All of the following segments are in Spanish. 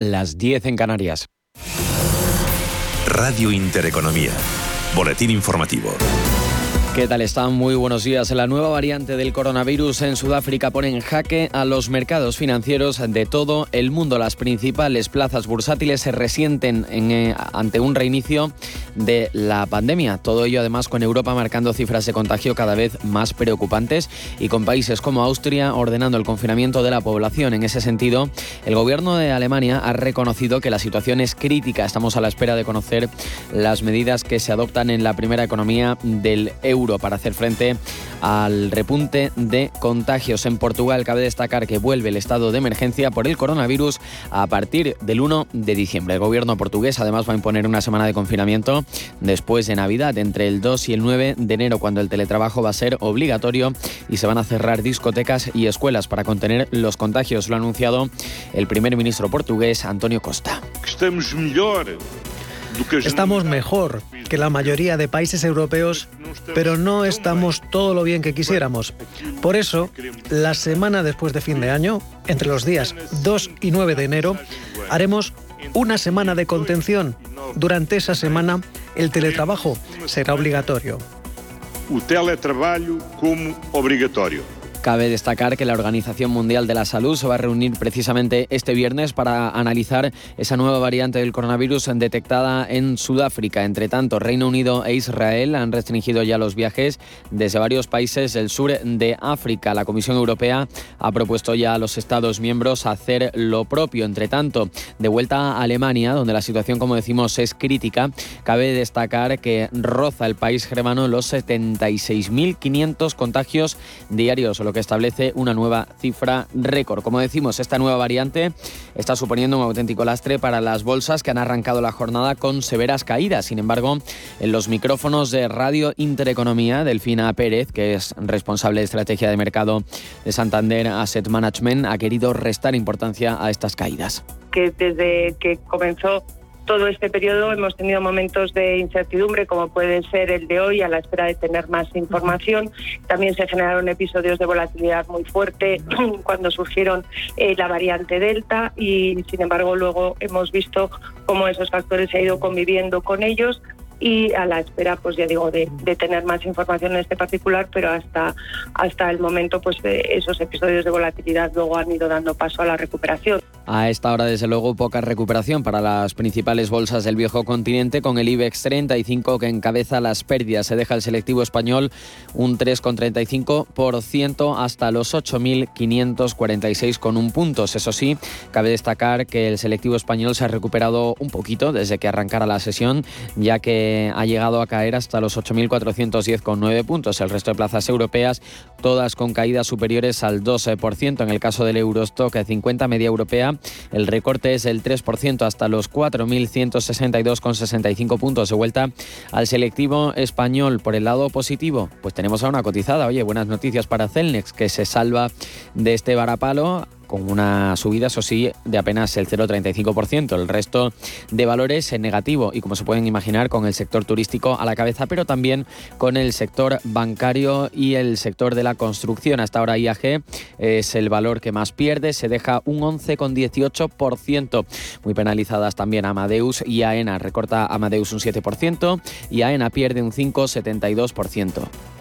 las 10 en Canarias. Radio Intereconomía. Boletín informativo. ¿Qué tal están? Muy buenos días. La nueva variante del coronavirus en Sudáfrica pone en jaque a los mercados financieros de todo el mundo. Las principales plazas bursátiles se resienten eh, ante un reinicio de la pandemia. Todo ello además con Europa marcando cifras de contagio cada vez más preocupantes y con países como Austria ordenando el confinamiento de la población. En ese sentido, el gobierno de Alemania ha reconocido que la situación es crítica. Estamos a la espera de conocer las medidas que se adoptan en la primera economía del euro para hacer frente al repunte de contagios. En Portugal cabe destacar que vuelve el estado de emergencia por el coronavirus a partir del 1 de diciembre. El gobierno portugués además va a imponer una semana de confinamiento después de Navidad, entre el 2 y el 9 de enero, cuando el teletrabajo va a ser obligatorio y se van a cerrar discotecas y escuelas para contener los contagios. Lo ha anunciado el primer ministro portugués, Antonio Costa. Estamos mejor que la mayoría de países europeos, pero no estamos todo lo bien que quisiéramos. Por eso, la semana después de fin de año, entre los días 2 y 9 de enero, haremos una semana de contención. Durante esa semana, el teletrabajo será obligatorio. El teletrabajo como obligatorio. Cabe destacar que la Organización Mundial de la Salud se va a reunir precisamente este viernes para analizar esa nueva variante del coronavirus detectada en Sudáfrica. Entre tanto, Reino Unido e Israel han restringido ya los viajes desde varios países del sur de África. La Comisión Europea ha propuesto ya a los Estados miembros hacer lo propio. Entre tanto, de vuelta a Alemania, donde la situación, como decimos, es crítica, cabe destacar que roza el país germano los 76.500 contagios diarios que establece una nueva cifra récord. Como decimos, esta nueva variante está suponiendo un auténtico lastre para las bolsas que han arrancado la jornada con severas caídas. Sin embargo, en los micrófonos de Radio Intereconomía, Delfina Pérez, que es responsable de estrategia de mercado de Santander Asset Management, ha querido restar importancia a estas caídas. Que desde que comenzó todo este periodo hemos tenido momentos de incertidumbre, como puede ser el de hoy, a la espera de tener más información. También se generaron episodios de volatilidad muy fuerte cuando surgieron eh, la variante Delta y, sin embargo, luego hemos visto cómo esos factores se han ido conviviendo con ellos y a la espera, pues ya digo, de, tener más información en este particular, pero hasta, hasta el momento, pues esos episodios de volatilidad luego han ido dando paso a la recuperación. A esta hora, desde luego, poca recuperación para las principales bolsas del viejo continente, con el IBEX 35 que encabeza las pérdidas. Se deja el selectivo español un 3,35% hasta los 8.546 con un puntos. Eso sí, cabe destacar que el selectivo español se ha recuperado un poquito desde que arrancara la sesión, ya que ha llegado a caer hasta los 8.410 con 9 puntos. El resto de plazas europeas, todas con caídas superiores al 12%. En el caso del Eurostock 50 media europea, el recorte es del 3% hasta los 4.162,65 puntos de vuelta al selectivo español. Por el lado positivo, pues tenemos a una cotizada. Oye, buenas noticias para Celnex, que se salva de este varapalo con una subida, eso sí, de apenas el 0,35%. El resto de valores en negativo y como se pueden imaginar con el sector turístico a la cabeza, pero también con el sector bancario y el sector de la construcción. Hasta ahora IAG es el valor que más pierde, se deja un 11,18%. Muy penalizadas también Amadeus y AENA. Recorta Amadeus un 7% y AENA pierde un 5,72%.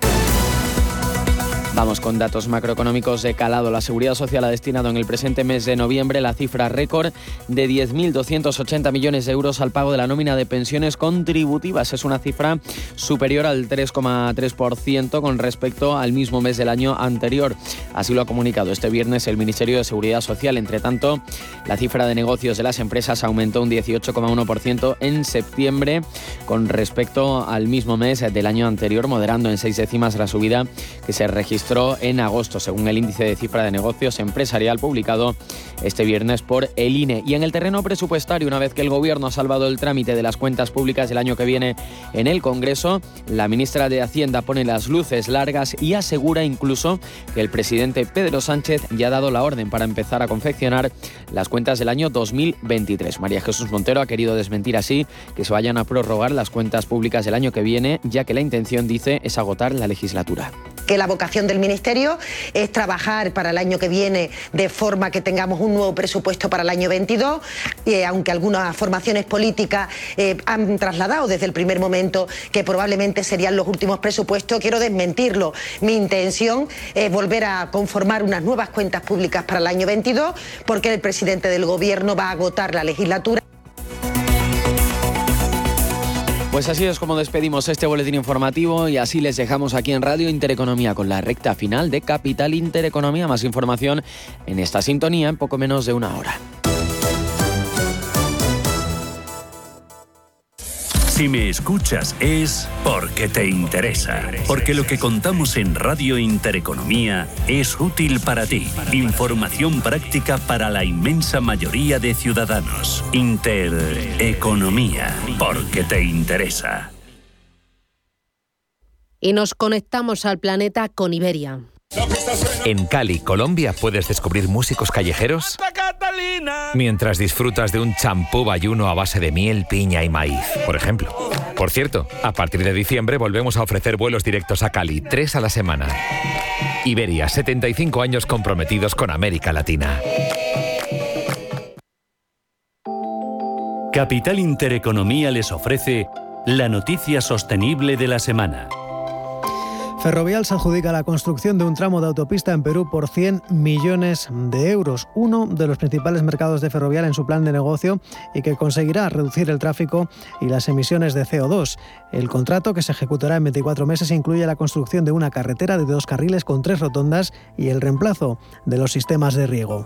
Vamos con datos macroeconómicos de calado. La Seguridad Social ha destinado en el presente mes de noviembre la cifra récord de 10.280 millones de euros al pago de la nómina de pensiones contributivas. Es una cifra superior al 3,3% con respecto al mismo mes del año anterior. Así lo ha comunicado este viernes el Ministerio de Seguridad Social. Entre tanto, la cifra de negocios de las empresas aumentó un 18,1% en septiembre con respecto al mismo mes del año anterior, moderando en seis décimas la subida que se registró en agosto, según el índice de cifra de negocios empresarial publicado este viernes por el INE. Y en el terreno presupuestario, una vez que el Gobierno ha salvado el trámite de las cuentas públicas del año que viene en el Congreso, la ministra de Hacienda pone las luces largas y asegura incluso que el presidente Pedro Sánchez ya ha dado la orden para empezar a confeccionar las cuentas del año 2023. María Jesús Montero ha querido desmentir así que se vayan a prorrogar las cuentas públicas del año que viene, ya que la intención, dice, es agotar la legislatura que la vocación del Ministerio es trabajar para el año que viene de forma que tengamos un nuevo presupuesto para el año 22, y aunque algunas formaciones políticas eh, han trasladado desde el primer momento que probablemente serían los últimos presupuestos, quiero desmentirlo. Mi intención es volver a conformar unas nuevas cuentas públicas para el año 22 porque el presidente del Gobierno va a agotar la legislatura. Pues así es como despedimos este boletín informativo y así les dejamos aquí en Radio Intereconomía con la recta final de Capital Intereconomía. Más información en esta sintonía en poco menos de una hora. Si me escuchas es porque te interesa. Porque lo que contamos en Radio Intereconomía es útil para ti. Información práctica para la inmensa mayoría de ciudadanos. Intereconomía. Porque te interesa. Y nos conectamos al planeta con Iberia. En Cali, Colombia, puedes descubrir músicos callejeros mientras disfrutas de un champú bayuno a base de miel, piña y maíz, por ejemplo. Por cierto, a partir de diciembre volvemos a ofrecer vuelos directos a Cali, tres a la semana. Iberia, 75 años comprometidos con América Latina. Capital Intereconomía les ofrece la noticia sostenible de la semana. Ferrovial se adjudica la construcción de un tramo de autopista en Perú por 100 millones de euros, uno de los principales mercados de Ferrovial en su plan de negocio y que conseguirá reducir el tráfico y las emisiones de CO2. El contrato, que se ejecutará en 24 meses, incluye la construcción de una carretera de dos carriles con tres rotondas y el reemplazo de los sistemas de riego.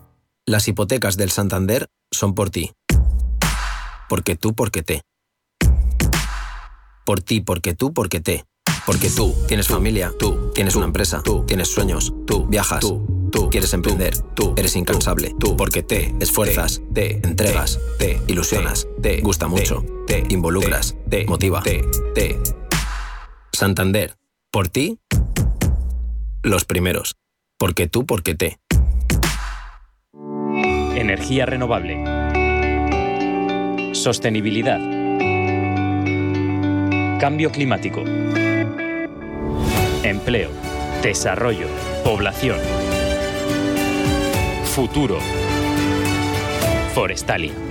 Las hipotecas del Santander son por ti. Porque tú, porque te. Por ti, porque tú, porque te. Porque tú tienes familia, tú tienes una empresa, tú tienes sueños, tú viajas, tú, tú quieres emprender, tú eres incansable, tú porque te esfuerzas, te entregas, te ilusionas, te gusta mucho, te involucras, te motiva, te, te. Santander, por ti, los primeros. Porque tú, porque te. Energía renovable. Sostenibilidad. Cambio climático. Empleo. Desarrollo. Población. Futuro. Forestalia.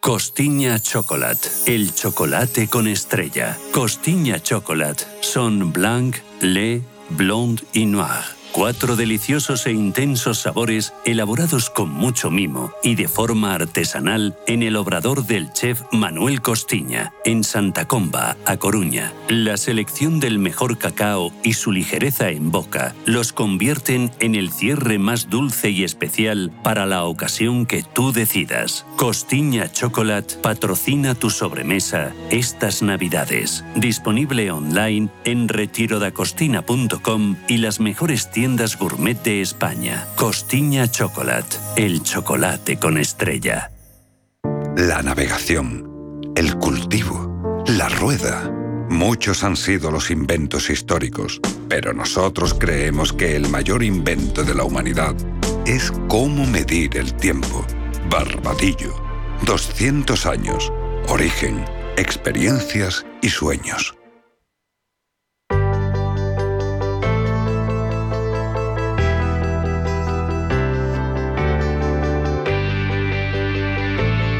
Costiña Chocolate, el chocolate con estrella. Costiña Chocolate son blanc, lait, blonde y noir. Cuatro deliciosos e intensos sabores elaborados con mucho mimo y de forma artesanal en el obrador del chef Manuel Costiña, en Santa Comba, A Coruña. La selección del mejor cacao y su ligereza en boca los convierten en el cierre más dulce y especial para la ocasión que tú decidas. Costiña Chocolate patrocina tu sobremesa estas Navidades. Disponible online en retirodacostina.com y las mejores tiendas gourmet de España. Costiña Chocolate, el chocolate con estrella. La navegación, el cultivo, la rueda. Muchos han sido los inventos históricos, pero nosotros creemos que el mayor invento de la humanidad es cómo medir el tiempo. Barbadillo. 200 años. Origen, experiencias y sueños.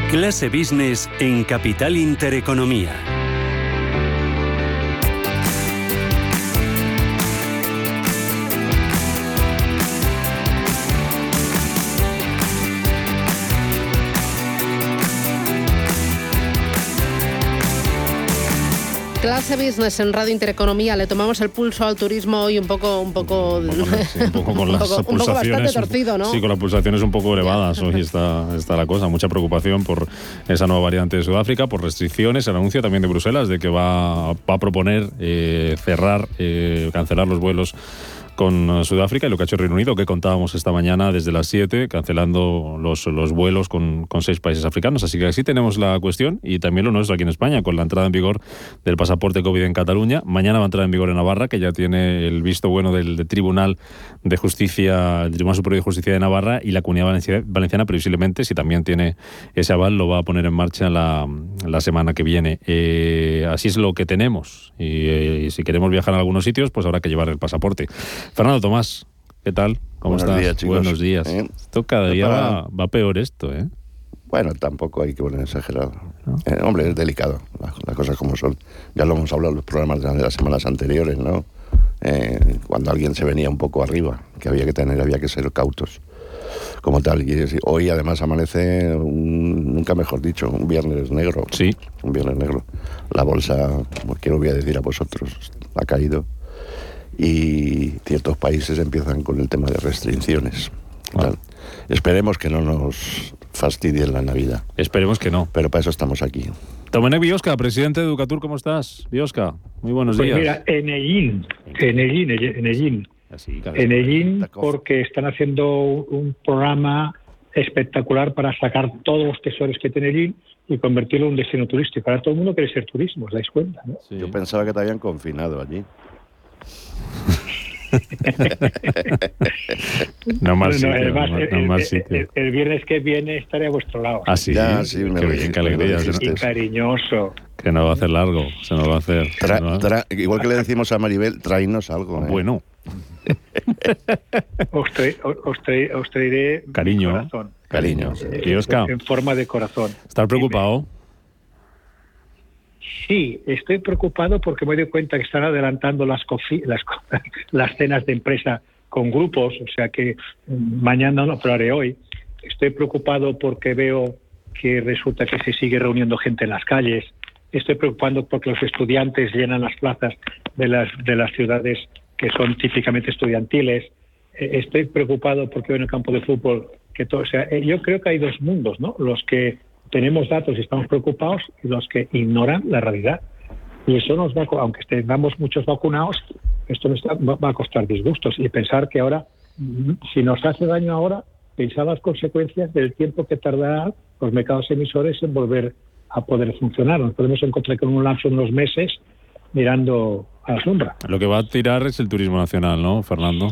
Clase Business en Capital Intereconomía. Clase Business en Radio Intereconomía. Le tomamos el pulso al turismo hoy un poco, un poco, un poco con las un poco- un poco bastante pulsaciones. torcido, ¿no? Sí, con las pulsaciones un poco elevadas. Hoy está, está la cosa. Mucha preocupación por esa nueva variante de Sudáfrica, por restricciones. El anuncio también de Bruselas de que va, va a proponer eh, cerrar, eh, cancelar los vuelos con eh, Sudáfrica y lo que ha hecho Reino Unido, que contábamos esta mañana desde las 7, cancelando los, los vuelos con, con seis países africanos. Así que así tenemos la cuestión y también lo nuestro aquí en España, con la entrada en vigor del pasaporte COVID en Cataluña. Mañana va a entrar en vigor en Navarra, que ya tiene el visto bueno del, del Tribunal de Justicia, el Tribunal Superior de Justicia de Navarra y la Comunidad Valencia- Valenciana, previsiblemente, si también tiene ese aval, lo va a poner en marcha la, la semana que viene. Eh, así es lo que tenemos. Y, eh, y si queremos viajar a algunos sitios, pues habrá que llevar el pasaporte. Fernando Tomás, ¿qué tal? ¿Cómo Buenos estás? días, chicos. Buenos días. ¿Eh? Esto cada día va, va peor esto, ¿eh? Bueno, tampoco hay que poner exagerado. Eh, hombre, es delicado, las, las cosas como son. Ya lo hemos hablado en los programas de las semanas anteriores, ¿no? Eh, cuando alguien se venía un poco arriba, que había que tener, había que ser cautos, como tal. Y hoy además amanece, un- nunca mejor dicho, un viernes negro. Sí. Un viernes negro. La bolsa, ¿qué lo voy a decir a vosotros? Ha caído. Y ciertos países empiezan con el tema de restricciones. Tal. Esperemos que no nos fastidien la Navidad. Esperemos que no. Pero para eso estamos aquí. Domenech Biosca, presidente de Educatur, ¿cómo estás? Biosca, muy buenos Pues días. mira, Enellín, Enellín, Enellín. Enellín porque están haciendo un programa espectacular para sacar todos los tesoros que tiene Enellín y convertirlo en un destino turístico. Ahora todo el mundo quiere ser turismo, ¿os dais cuenta? no? Yo pensaba que te habían confinado allí. No mal Bueno, sitio, además, no mal- el, no mal el- sitio. el- el viernes que viene estaré a vuestro lado. Ah, sí, Ya, sí, me qué lo bien, qué alegría. me nos- Y cariñoso. Que no va a hacer largo, se nos va a hacer. Tra- nos tra- igual que le decimos a Maribel, tráenos algo. ¿eh? Bueno, Os, tra- os tra- os traeré Cariño. corazón. cariño. Eh, En forma de corazón. ¿estás preocupado? Sí, estoy preocupado porque me doy cuenta que están adelantando las, las, las cenas de empresa con grupos, o sea que mañana no, pero haré hoy. Estoy preocupado porque veo que resulta que se sigue reuniendo gente en las calles. Estoy preocupado porque los estudiantes llenan las plazas de las, de las ciudades que son típicamente estudiantiles. Eh, Estoy preocupado porque veo en el campo de fútbol que todo, o sea, eh, yo creo que hay dos mundos, ¿no? Los que tenemos datos y estamos preocupados los que ignoran la realidad. Y eso nos va, aunque tengamos muchos vacunados, esto nos va a costar disgustos. Y pensar que ahora, mm, si nos hace daño ahora, pensar las consecuencias del tiempo que tardarán los mercados emisores en volver a poder funcionar. Nos podemos encontrar con un lapso de unos meses mirando a la sombra. Lo que va a tirar es el turismo nacional, ¿no, Fernando?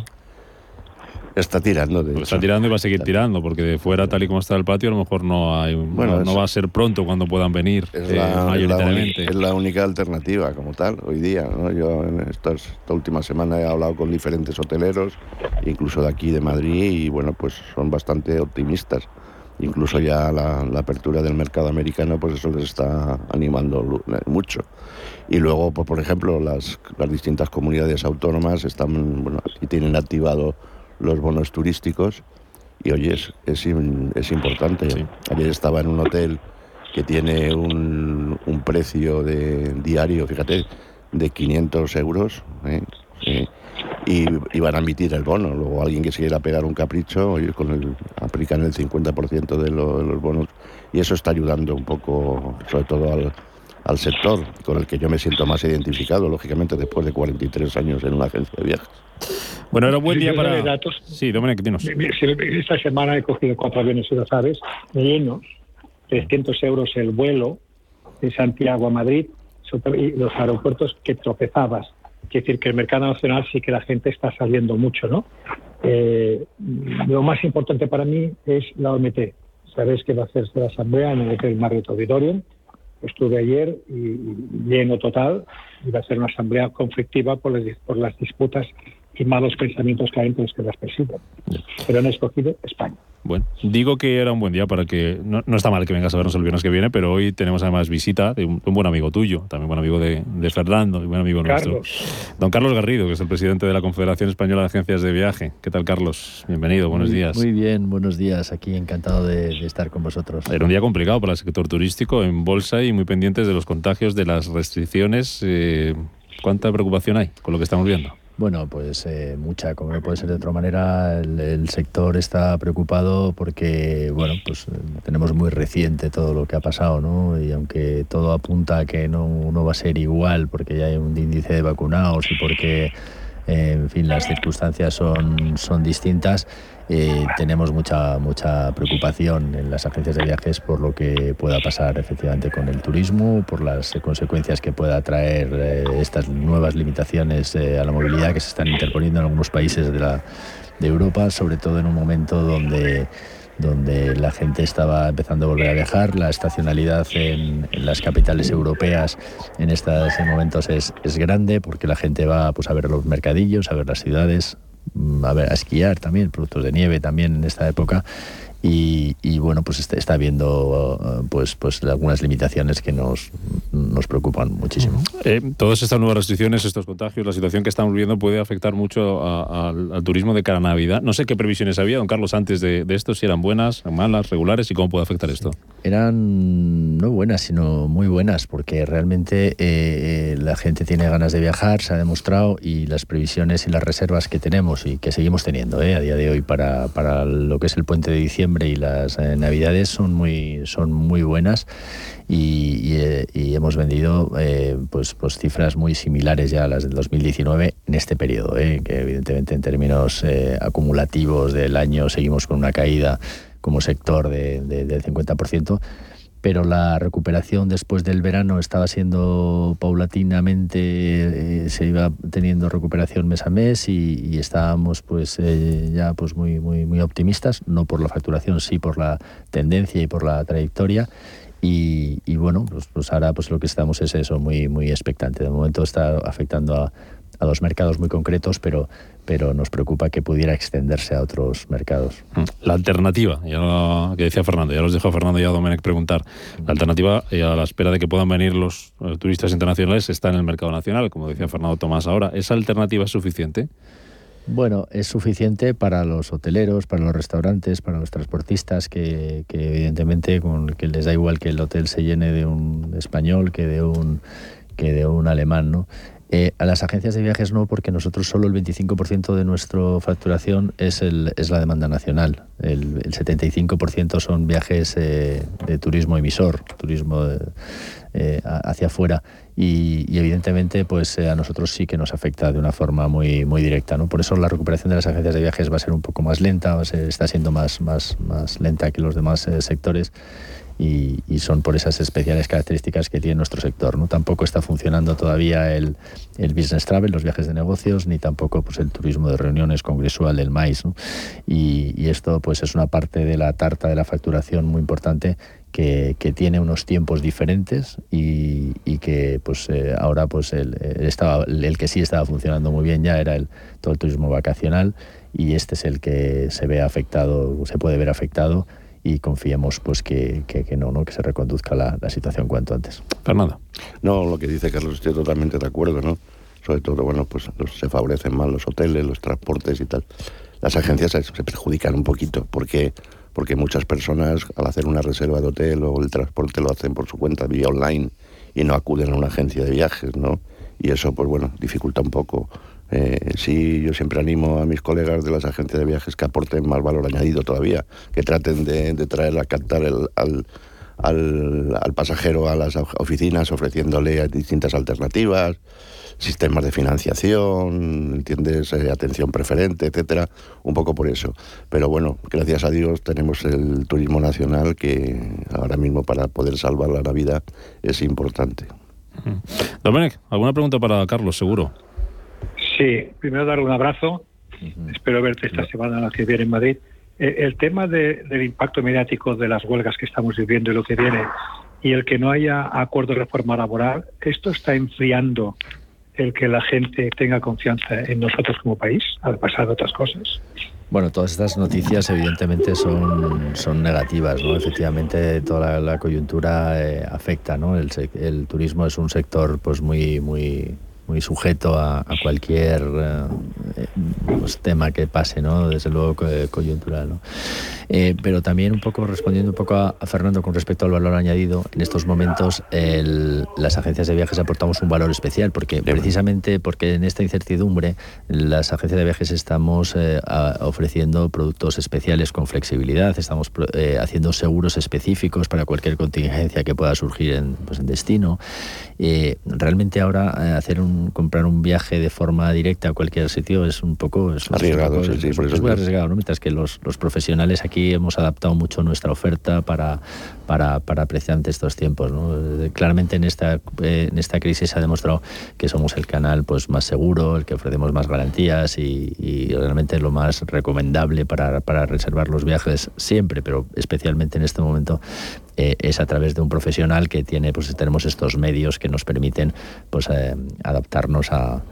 Está tirando. De Está tirando y va a seguir tirando, porque de fuera, tal y como está el patio, a lo mejor no hay, Bueno, no, no va a ser pronto cuando puedan venir Es eh, la, es la mayoritariamente. es la única alternativa como tal hoy día. ¿no? Yo en estas- esta última semana he hablado con diferentes hoteleros, incluso de aquí de Madrid, y bueno, pues son bastante optimistas. Incluso ya la, la apertura del mercado americano, pues eso les está animando lu- mucho. Y luego, pues, por ejemplo, las, las distintas comunidades autónomas están, bueno, y tienen activado los bonos turísticos y oye, es, es, es importante. Ayer estaba en un hotel que tiene un, un precio de diario, fíjate, de 500 euros. ¿eh? Eh, y, y van a emitir el bono. Luego alguien que se quiera pegar un capricho, oye, con el, aplican el 50% de, lo- de los bonos. Y eso está ayudando un poco, sobre todo al, al sector con el que yo me siento más identificado, lógicamente, después de 43 años en una agencia de viajes. Bueno, era un buen día para... datos, Sí, Dominic, dinos. Esta semana he cogido cuatro aviones, si lo sabes, llenos, 300 euros el vuelo de Santiago a Madrid y los aeropuertos que tropezabas. Quiere decir que el mercado nacional sí que la gente está saliendo mucho, ¿no? Eh, lo más importante para mí es la OMT. Sabéis que va a hacerse la asamblea en el Hotel Marriott Auditorium. Estuve ayer y lleno total. Va a ser una asamblea conflictiva por las, por las disputas y malos pensamientos que hay entre los que las persiguen. Pero han escogido España. Bueno, digo que era un buen día para que. No, está mal que vengas a vernos el viernes que viene, pero hoy tenemos además visita de un, buen amigo tuyo, también buen amigo de, Fernando, y buen amigo nuestro. Don Carlos Garrido, que es el presidente de la Confederación Española de Agencias de Viaje. ¿Qué tal, Carlos? Bienvenido, buenos días. Muy bien, buenos días. Aquí encantado de, estar con vosotros. Era un día complicado para el sector turístico en bolsa y muy pendientes de los contagios, de las restricciones. Eh, ¿Cuánta preocupación hay con lo que estamos viendo? Bueno, pues eh, mucha, como no puede ser de otra manera, el, sector está preocupado porque, bueno, pues tenemos muy reciente todo lo que ha pasado, ¿no? Y aunque todo apunta a que no, no va a ser igual porque ya hay un índice de vacunados y porque en fin, las circunstancias son, son distintas. Eh, tenemos mucha, mucha preocupación en las agencias de viajes por lo que pueda pasar efectivamente con el turismo, por las consecuencias que pueda traer eh, estas nuevas limitaciones eh, a la movilidad que se están interponiendo en algunos países de, la, de Europa, sobre todo en un momento donde donde la gente estaba empezando a volver a viajar. La estacionalidad en, las capitales europeas en estos momentos es, es, grande porque la gente va pues, a ver los mercadillos, a ver las ciudades, a, ver, a esquiar también, productos de nieve también en esta época y, bueno, pues está, está habiendo uh, pues, pues algunas limitaciones que nos, nos preocupan muchísimo. Eh, todas estas nuevas restricciones, estos contagios, la situación que estamos viviendo puede afectar mucho al turismo de cara a Navidad. No sé qué previsiones había, don Carlos, antes de, esto, si eran buenas, malas, regulares y cómo puede afectar esto. Eran no buenas, sino muy buenas, porque realmente eh, la gente tiene ganas de viajar, se ha demostrado, y las previsiones y las reservas que tenemos y que seguimos teniendo eh, a día de hoy para, para lo que es el puente de diciembre y las eh, navidades son muy, son muy buenas y, eh, hemos vendido eh, pues, pues cifras muy similares ya a las del 2019 en este periodo, que evidentemente en términos acumulativos del año seguimos con una caída como sector de, del 50%, pero la recuperación después del verano estaba siendo paulatinamente, eh, se iba teniendo recuperación mes a mes y, estábamos pues eh, ya pues muy, muy, muy optimistas, no por la facturación, sí por la tendencia y por la trayectoria. Y, bueno, pues, pues, ahora pues lo que estamos es eso, muy, muy expectante. De momento está afectando a, a dos mercados muy concretos, pero, pero nos preocupa que pudiera extenderse a otros mercados. La alternativa, ya lo que decía Fernando, ya los dejo a Fernando y a Domenech preguntar. La alternativa, eh, a la espera de que puedan venir los eh, turistas internacionales, está en el mercado nacional, como decía Fernando Tomás ahora. ¿Esa alternativa es suficiente? Bueno, es suficiente para los hoteleros, para los restaurantes, para los transportistas, que, que evidentemente con que les da igual que el hotel se llene de un español que de un que de un alemán, ¿no? Eh, a las agencias de viajes no, porque nosotros solo el 25% de nuestra facturación es, el, es la demanda nacional. El, 75% son viajes eh, de turismo emisor, turismo eh, hacia afuera. Y, evidentemente, pues a nosotros sí que nos afecta de una forma muy, muy directa. ¿no? Por eso la recuperación de las agencias de viajes va a ser un poco más lenta, está siendo más, más, más lenta que los demás sectores y, son por esas especiales características que tiene nuestro sector. ¿no? Tampoco está funcionando todavía el, el business travel, los viajes de negocios, ni tampoco pues, el turismo de reuniones congresual, el maíz. Y, esto pues, es una parte de la tarta de la facturación muy importante que, que, tiene unos tiempos diferentes y, y que pues eh, ahora pues el, estaba, el que sí estaba funcionando muy bien ya era el, todo el turismo vacacional y este es el que se ve afectado, se puede ver afectado y confiemos pues que, que, no, ¿no? que se reconduzca la, la, situación cuanto antes. Fernando. No, lo que dice Carlos estoy totalmente de acuerdo, ¿no? Sobre todo, bueno, pues se favorecen más los hoteles, los transportes y tal. Las agencias se, perjudican un poquito porque porque muchas personas al hacer una reserva de hotel o el transporte lo hacen por su cuenta vía online y no acuden a una agencia de viajes, ¿no? Y eso, pues bueno, dificulta un poco eh, sí, yo siempre animo a mis colegas de las agencias de viajes que aporten más valor añadido todavía, que traten de, traer a captar al, al, pasajero a las oficinas ofreciéndole distintas alternativas, sistemas de financiación, ¿entiendes? Eh, atención preferente, etcétera, un poco por eso. Pero bueno, gracias a Dios tenemos el turismo nacional que ahora mismo para poder salvar la Navidad es importante. Dominic, ¿alguna pregunta para Carlos, seguro? Sí, primero darle un abrazo. Espero verte esta semana la que viene en Madrid. Eh, el tema del impacto mediático de las huelgas que estamos viviendo y lo que viene, y el que no haya acuerdo de reforma laboral, esto está enfriando el que la gente tenga confianza en nosotros como país, al pasar otras cosas. Bueno, todas estas noticias evidentemente son, son negativas, ¿no? Efectivamente toda la, coyuntura eh, afecta, ¿no? El, el, turismo es un sector pues muy, muy, muy sujeto a, cualquier eh, pues, tema que pase, ¿no? Desde luego coyuntural, ¿no? Eh, pero también un poco respondiendo un poco a, Fernando con respecto al valor añadido, en estos momentos las agencias de viajes aportamos un valor especial porque precisamente porque en esta incertidumbre las agencias de viajes estamos eh, ofreciendo productos especiales con flexibilidad, estamos haciendo seguros específicos para cualquier contingencia que pueda surgir en, pues, en destino. realmente ahora hacer un comprar un viaje de forma directa a cualquier sitio es un poco... Es, arriesgado, sí, sí, es, muy arriesgado, ¿no? Mientras que los, los, profesionales aquí hemos adaptado mucho nuestra oferta para, para, para precisamente estos tiempos. ¿no? Claramente en esta, eh, en esta crisis se ha demostrado que somos el canal pues, más seguro, el que ofrecemos más garantías y, y realmente lo más recomendable para, para reservar los viajes siempre, pero especialmente en este momento eh, es a través de un profesional que tiene, pues tenemos estos medios que nos permiten pues, eh, adaptarnos a,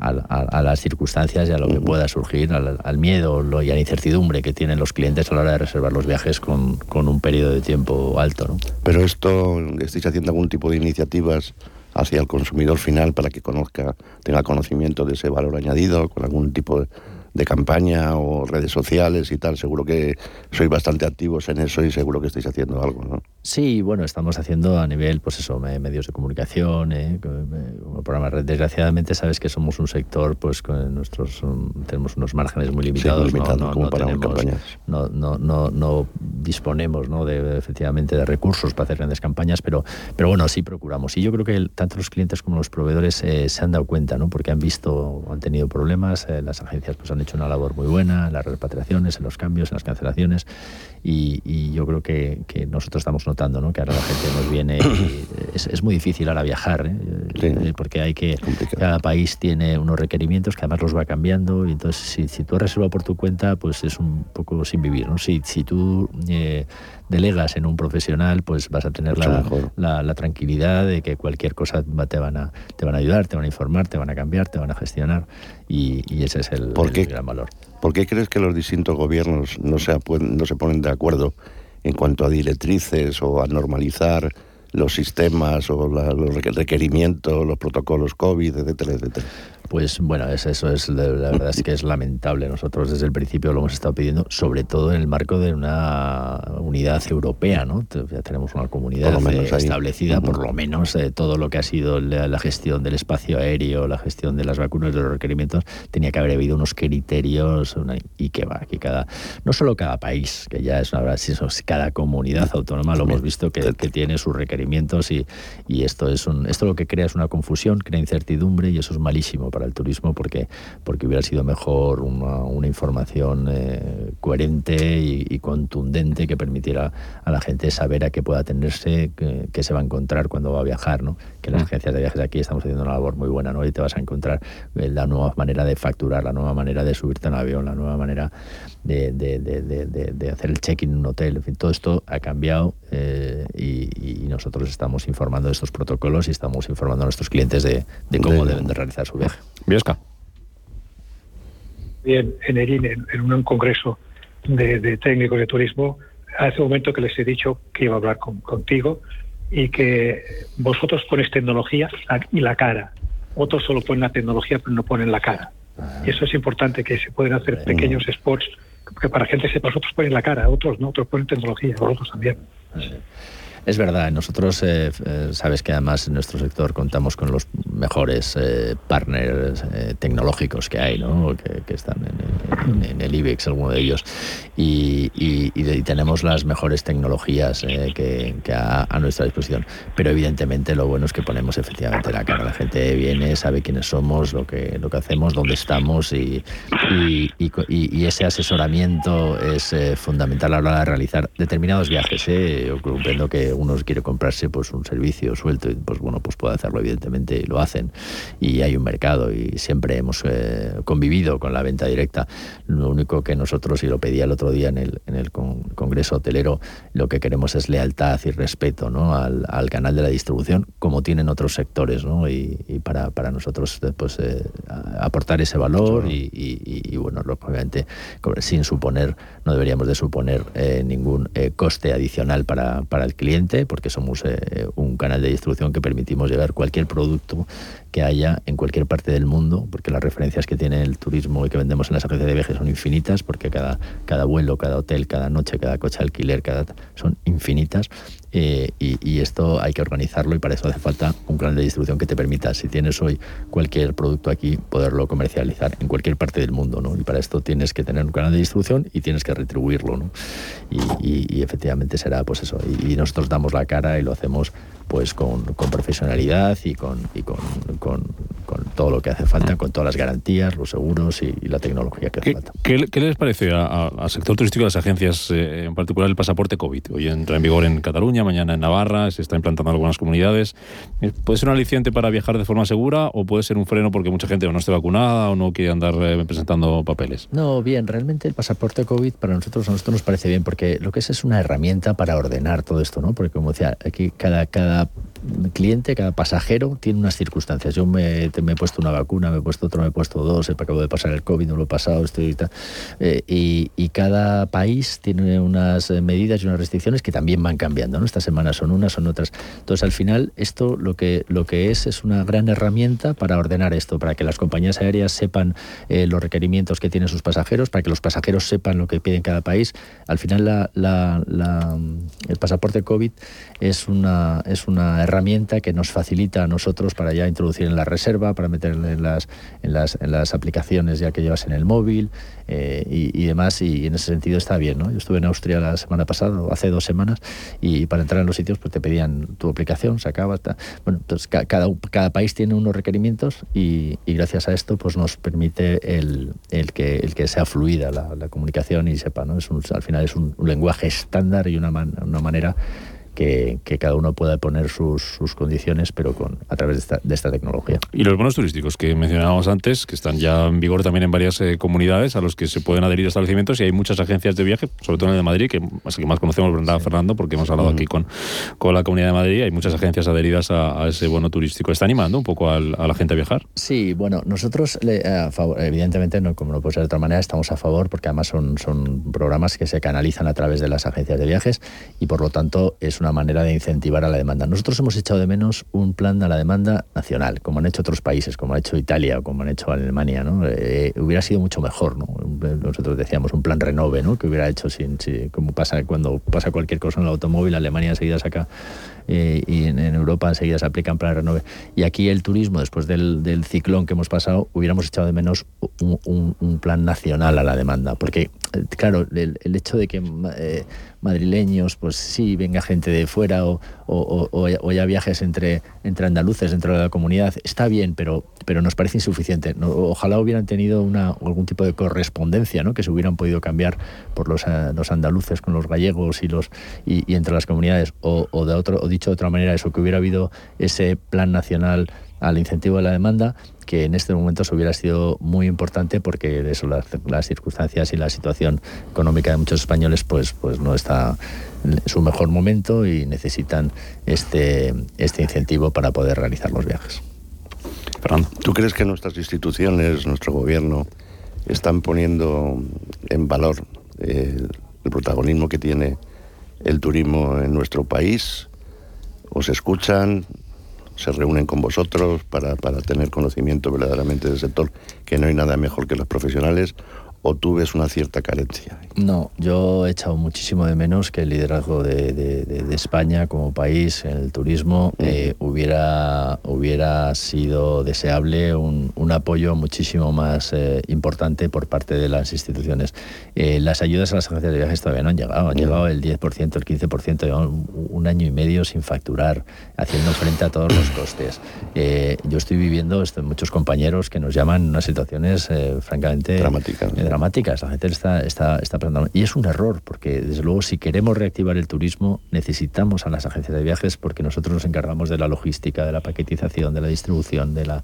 a, las circunstancias y a lo que pueda surgir, al, miedo y a la incertidumbre que tienen los clientes a la hora de reservar los viajes con, con un periodo de tiempo alto. ¿no? Pero esto, ¿estáis haciendo algún tipo de iniciativas hacia el consumidor final para que conozca, tenga conocimiento de ese valor añadido, con algún tipo de de campaña o redes sociales y tal. Seguro que sois bastante activos en eso y seguro que estáis haciendo algo, ¿no? Sí, bueno, estamos haciendo a nivel, pues eso, medios de comunicación, ¿eh? como programas. Desgraciadamente sabes que somos un sector, pues con nuestros tenemos unos márgenes muy limitados. no, no, como para campañas. No, no, no, no disponemos, ¿no? De efectivamente de recursos para hacer grandes campañas, pero, pero bueno, sí procuramos. Y yo creo que tanto los clientes como los proveedores eh, se han dado cuenta, ¿no? Porque han visto, han tenido problemas, eh, las agencias pues han hecho una labor muy buena en las repatriaciones, en los cambios, en las cancelaciones y, yo creo que, nosotros estamos notando ¿no? que ahora la gente nos viene y es, muy difícil ahora viajar ¿eh? Eh, porque hay que cada país tiene unos requerimientos que además los va cambiando y entonces si, si tú reservas por tu cuenta pues es un poco sin vivir ¿no? si, si tú eh, delegas en un profesional, pues vas a tener la, la, tranquilidad de que cualquier cosa te van, a, te van a ayudar, te van a informar, te van a cambiar, te van a gestionar y, ese es el, gran valor. ¿Por qué crees que los distintos gobiernos no se, no se ponen de acuerdo en cuanto a directrices o a normalizar los sistemas o los requerimientos, los protocolos COVID, etcétera, etcétera? Pues bueno, eso es, la verdad es que es lamentable. Nosotros desde el principio lo hemos estado pidiendo, sobre todo en el marco de una unidad europea, ¿no? Ya tenemos una comunidad establecida, por lo menos eh, todo lo que ha sido la, gestión del espacio aéreo, la gestión de las vacunas, de los requerimientos, tenía que haber habido unos criterios y que va, que cada, no solo cada país, que ya es una verdad, sino cada comunidad autónoma lo hemos visto que, tiene sus requerimientos y, y esto es un, esto lo que crea es una confusión, crea incertidumbre y eso es malísimo el turismo porque, porque hubiera sido mejor una, información eh, coherente y, contundente que permitiera a la gente saber a qué pueda atenderse, qué, se va a encontrar cuando va a viajar, ¿no? Que las mm. agencias de viajes aquí estamos haciendo una labor muy buena, ¿no? Y te vas a encontrar eh, la nueva manera de facturar, la nueva manera de subirte en avión, la nueva manera de, de, hacer el check-in en un hotel. En fin, todo esto ha cambiado eh, y, nosotros estamos informando de estos protocolos y estamos informando a nuestros clientes de, cómo deben de realizar su viaje. Biosca. Bien, en en, en un congreso de, técnicos de turismo, hace un momento que les he dicho que iba a hablar contigo y que vosotros ponéis tecnología y la cara. Otros solo ponen la tecnología pero no ponen la cara. Ah. Y eso es importante, que se pueden hacer pequeños spots que para gente sepa, vosotros ponen la cara, otros no, otros ponen tecnología, vosotros también. Es verdad, nosotros eh, eh, sabes que además en nuestro sector contamos con los mejores eh, partners tecnológicos que hay, ¿no? que, están en, el IBEX, alguno de ellos, y, tenemos las mejores tecnologías que, a, nuestra disposición. Pero evidentemente lo bueno es que ponemos efectivamente la cara. La gente viene, sabe quiénes somos, lo que, lo que hacemos, dónde estamos y, y ese asesoramiento es fundamental a la hora de realizar determinados viajes. Yo comprendo que uno quiere comprarse pues un servicio suelto, y pues bueno, pues puede hacerlo, evidentemente, y lo hacen. Y hay un mercado y siempre hemos eh, convivido con la venta directa. Lo único que nosotros, y lo pedía el otro día en el, en el Congreso Hotelero, lo que queremos es lealtad y respeto ¿no? al, al canal de la distribución, como tienen otros sectores, ¿no? y, para, para, nosotros pues, eh, aportar ese valor y, y, bueno, obviamente sin suponer, no deberíamos de suponer eh, ningún coste adicional para, para, el cliente, porque somos un canal de distribución que permitimos llevar cualquier producto que haya en cualquier parte del mundo, porque las referencias que tiene el turismo y que vendemos en las agencias de viajes son infinitas, porque cada, cada vuelo, cada hotel, cada noche, cada coche alquiler, cada, son infinitas. Eh, y, esto hay que organizarlo y para eso hace falta un canal de distribución que te permita, si tienes hoy cualquier producto aquí, poderlo comercializar en cualquier parte del mundo. ¿no? Y para esto tienes que tener un canal de distribución y tienes que retribuirlo. ¿no? Y, efectivamente será pues eso. Y, nosotros damos la cara y lo hacemos pues con, profesionalidad y, con, y con, con, todo lo que hace falta, con todas las garantías, los seguros y, la tecnología que hace falta. ¿Qué, les parece al sector turístico de las agencias, eh, en particular el pasaporte COVID? Hoy entra en vigor en Cataluña, mañana en Navarra, se está implantando en algunas comunidades. Eh, ¿Puede ser un aliciente para viajar de forma segura o puede ser un freno porque mucha gente no esté vacunada o no quiere andar eh, presentando papeles? No, bien, realmente el pasaporte COVID para nosotros, a nosotros nos parece bien porque lo que es es una herramienta para ordenar todo esto, ¿no? Porque como decía, aquí cada, cada uh, cliente, cada pasajero tiene unas circunstancias. Yo me, he puesto una vacuna, me he puesto otro, me he puesto dos, acabo de pasar el COVID, no lo he pasado, estoy y tal. Eh, cada país tiene unas medidas y unas restricciones que también van cambiando. ¿no? Esta semana son unas, son otras. Entonces, al final, esto lo que, lo que es es una gran herramienta para ordenar esto, para que las compañías aéreas sepan eh, los requerimientos que tienen sus pasajeros, para que los pasajeros sepan lo que piden cada país. Al final, el pasaporte COVID es una, es una herramienta que nos facilita a nosotros para ya introducir en la reserva, para meter en las, en las, en las aplicaciones ya que llevas en el móvil eh, y, demás. Y en ese sentido está bien. ¿no? Yo estuve en Austria la semana pasada, hace dos semanas, y para entrar en los sitios pues te pedían tu aplicación, sacabas. Bueno, entonces cada, cada país tiene unos requerimientos y, gracias a esto pues nos permite el, el, que, el que sea fluida la, comunicación y sepa. ¿no? Es al final es un, lenguaje estándar y una, una manera que, cada uno pueda poner sus, sus, condiciones, pero con a través de esta, de esta, tecnología. Y los bonos turísticos que mencionábamos antes, que están ya en vigor también en varias eh, comunidades a los que se pueden adherir establecimientos y hay muchas agencias de viaje, sobre todo en el de Madrid, que, que más conocemos, ¿verdad, Fernando? Porque hemos hablado aquí con, con la comunidad de Madrid, hay muchas agencias adheridas a, ese bono turístico. ¿Está animando un poco a la gente a viajar? Sí, bueno, nosotros, evidentemente, no, como no puede ser de otra manera, estamos a favor porque además son, son programas que se canalizan a través de las agencias de viajes y por lo tanto es una manera de incentivar a la demanda. Nosotros hemos echado de menos un plan a la demanda nacional, como han hecho otros países, como ha hecho Italia o como han hecho Alemania. ¿no? Eh, hubiera sido mucho mejor. ¿no? Nosotros decíamos un plan renove, ¿no? que hubiera hecho sin, como pasa cuando pasa cualquier cosa en el automóvil, Alemania enseguida saca eh, y en, Europa enseguida se aplican plan renove. Y aquí el turismo, después del, del ciclón que hemos pasado, hubiéramos echado de menos un, un, plan nacional a la demanda, porque eh, claro, el, el hecho de que madrileños, pues sí, venga gente de fuera o, o, o, ya viajes entre, entre andaluces dentro de la comunidad, está bien, pero, pero nos parece insuficiente. Ojalá hubieran tenido una, algún tipo de correspondencia, ¿no? que se hubieran podido cambiar por los, eh, los andaluces con los gallegos y, los, y, entre las comunidades, o, de otro, o dicho de otra manera, eso, que hubiera habido ese plan nacional al incentivo de la demanda, que en este momento se hubiera sido muy importante porque eso, las, las, circunstancias y la situación económica de muchos españoles pues, pues no está en su mejor momento y necesitan este, este incentivo para poder realizar los viajes. Fernando. ¿Tú crees que nuestras instituciones, nuestro gobierno, están poniendo en valor eh, el protagonismo que tiene el turismo en nuestro país? ¿Os escuchan? se reúnen con vosotros para, para tener conocimiento verdaderamente del sector, que no hay nada mejor que los profesionales, o tú ves una cierta carencia? No, yo he echado muchísimo de menos que el liderazgo de, de, España como país en el turismo eh, hubiera, hubiera sido deseable un, un apoyo muchísimo más eh, importante por parte de las instituciones. Eh, las ayudas a las agencias de viajes todavía no han llegado, han llegado el 10%, el 15%, un año y medio sin facturar, haciendo frente a todos los costes. yo estoy viviendo esto, muchos compañeros que nos llaman unas situaciones francamente dramáticas dramáticas. La gente está, está, está. Y es un error, porque desde luego si queremos reactivar el turismo, necesitamos a las agencias de viajes porque nosotros nos encargamos de la logística, de la paquetización, de la distribución, de, la,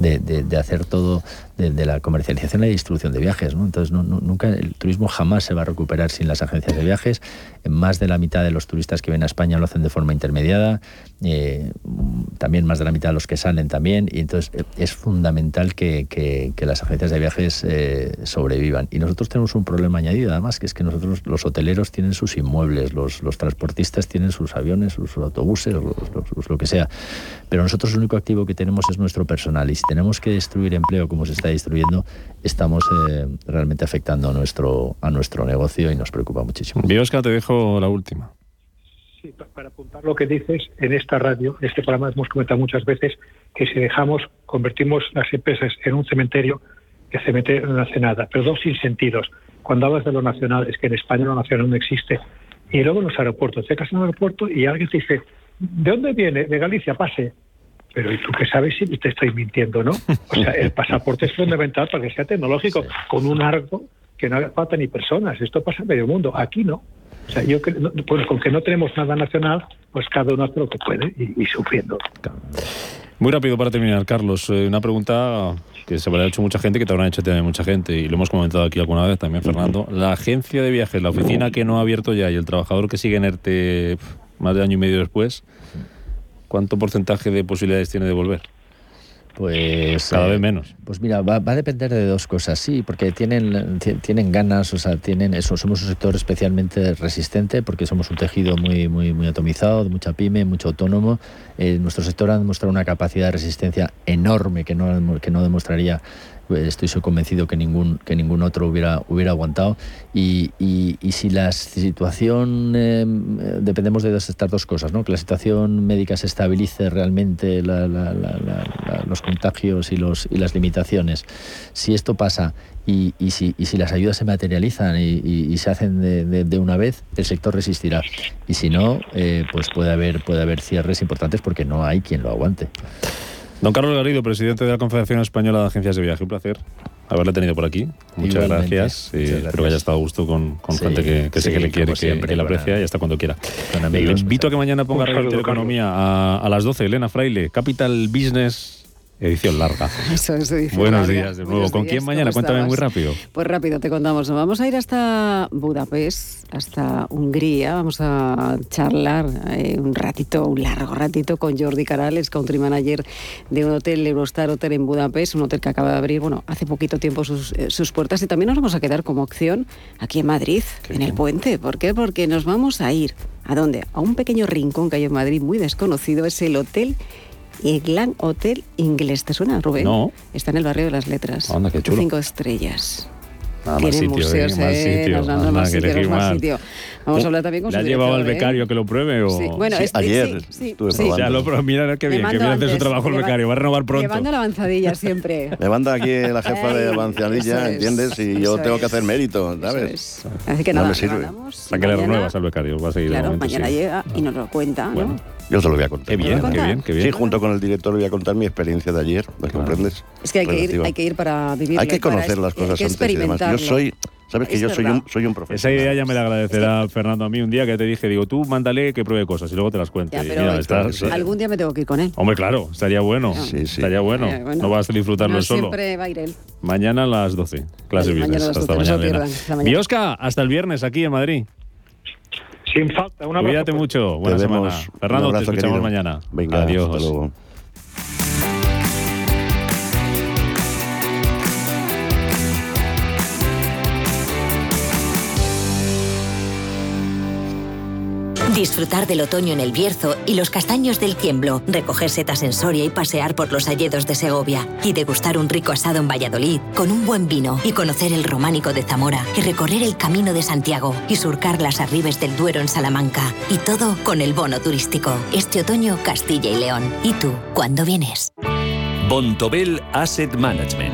de, de, hacer todo, de, la comercialización y distribución de viajes. ¿no? Entonces, nunca el turismo jamás se va a recuperar sin las agencias de viajes. Más de la mitad de los turistas que ven a España lo hacen de forma intermediada. Eh, también más de la mitad de los que salen también. Y entonces eh, es fundamental que, que, las agencias de viajes eh, sobrevivan. Y nosotros tenemos un problema añadido, además, que es que nosotros, los hoteleros, tienen sus inmuebles, los, los transportistas tienen sus aviones, sus autobuses, lo que sea. Pero nosotros el único activo que tenemos es nuestro personal. Y si tenemos que destruir empleo como se está destruyendo, estamos eh, realmente afectando a nuestro, a nuestro negocio y nos preocupa muchísimo. Biosca, te dejo la última. Sí, para apuntar lo que dices, en esta radio, en este programa hemos comentado muchas veces que si dejamos, convertimos las empresas en un cementerio, que cementerio no hace nada, pero dos sentidos. Cuando hablas de lo nacional, es que en España lo nacional no existe. Y luego en los aeropuertos, llegas a un aeropuerto y alguien te dice, ¿de dónde viene? De Galicia, pase. Pero ¿y tú qué sabes si te estoy mintiendo no? O sea, el pasaporte es fundamental para que sea tecnológico, con un arco que no haga falta ni personas. Esto pasa en medio mundo, aquí no. O sea, yo creo, pues con que no tenemos nada nacional, pues cada uno hace lo que puede y, sufriendo. Muy rápido para terminar, Carlos. Eh, una pregunta que se habrá hecho mucha gente, que te habrán hecho también mucha gente, y lo hemos comentado aquí alguna vez también, Fernando. La agencia de viajes, la oficina que no ha abierto ya y el trabajador que sigue en ERTE más de año y medio después, ¿cuánto porcentaje de posibilidades tiene de volver? Pues cada vez eh, menos. Pues mira, va, a depender de dos cosas, sí, porque tienen, tienen ganas, o sea, tienen eso, somos un sector especialmente resistente porque somos un tejido muy, muy, muy atomizado, de mucha pyme, mucho autónomo. Eh, nuestro sector ha demostrado una capacidad de resistencia enorme que no, que no demostraría estoy convencido que ningún, que ningún otro hubiera, hubiera aguantado. Y, y, si la situación, em, dependemos de estas dos cosas, ¿no? que la situación médica se estabilice realmente, los contagios y, los, y las limitaciones. Si esto pasa y, y, si, y si las ayudas se materializan y, se hacen de, de, una vez, el sector resistirá. Y si no, eh, pues puede haber, puede haber cierres importantes porque no hay quien lo aguante. Don Carlos Garrido, presidente de la Confederación Española de Agencias de Viaje. Un placer haberle tenido por aquí. Muchas gracias. Espero que haya estado a gusto con, gente que, sé que le quiere, que, que, le aprecia y hasta cuando quiera. Le invito a que mañana ponga Radio Economía a, a las 12. Elena Fraile, Capital Business Edición larga. Eso es edición Buenos días de nuevo. ¿Con quién mañana? Cuéntame muy rápido. Pues rápido te contamos. vamos a ir hasta Budapest, hasta Hungría. Vamos a charlar eh, un ratito, un largo ratito con Jordi Carales, country manager de un hotel, Eurostar Hotel en Budapest, un hotel que acaba de abrir, bueno, hace poquito tiempo sus, eh, sus puertas. Y también nos vamos a quedar como opción aquí en Madrid, en el puente. ¿Por qué? Porque nos vamos a ir. ¿A dónde? A un pequeño rincón que hay en Madrid muy desconocido. Es el Hotel y Glam Hotel Inglés. ¿Te suena, Rubén? No. Está en el barrio de las letras. Anda, qué chulo. Cinco estrellas. Ah, Tiene sitio, museos, eh, más sitio. Más, sitio, más sitio. Vamos a hablar también con ¿Le su ha llevado al ¿eh? becario que lo pruebe? O... Sí. Bueno, sí, este, ayer sí, estuve sí, probando. Ya lo. Mira qué bien, que bien hace su trabajo el becario. Va a renovar pronto. Llevando la avanzadilla siempre. Me manda aquí la jefa de avanzadilla, ¿entiendes? Y yo tengo que hacer mérito, ¿sabes? Así que nada, no me sirve. ¿A qué le renuevas al becario? Va a seguir Claro, mañana llega y nos lo cuenta, ¿no? Yo te lo voy a contar. Qué bien, qué bien, qué bien. Sí, junto con el director voy a contar mi experiencia de ayer, ¿me comprendes? Es que hay que, ir, hay que ir para vivir. Hay que conocer las cosas antes y demás. Yo soy, sabes que yo soy un, soy un profesor. Esa idea ya me la agradecerá Fernando a mí un día que te dije, digo, tú mándale que pruebe cosas y luego te las cuente. algún día me tengo que ir con él. Hombre, claro, estaría bueno. Sí, sí. Estaría bueno. No vas a disfrutarlo solo. Siempre va a ir él. Mañana a las 12. Clase viernes. Hasta mañana. Biosca, hasta el viernes aquí en Madrid. Sin falta, Cuídate mucho. Buena semana. Fernando, te escuchamos mañana. Venga, Adiós. Hasta luego. Disfrutar del otoño en el Bierzo y los castaños del Tiemblo, recoger setas en Soria y pasear por los alledos de Segovia. Y degustar un rico asado en Valladolid con un buen vino. Y conocer el románico de Zamora. Y recorrer el camino de Santiago. Y surcar las arribes del Duero en Salamanca. Y todo con el bono turístico. Este otoño Castilla y León. ¿Y tú, cuándo vienes? Bontobel Asset Management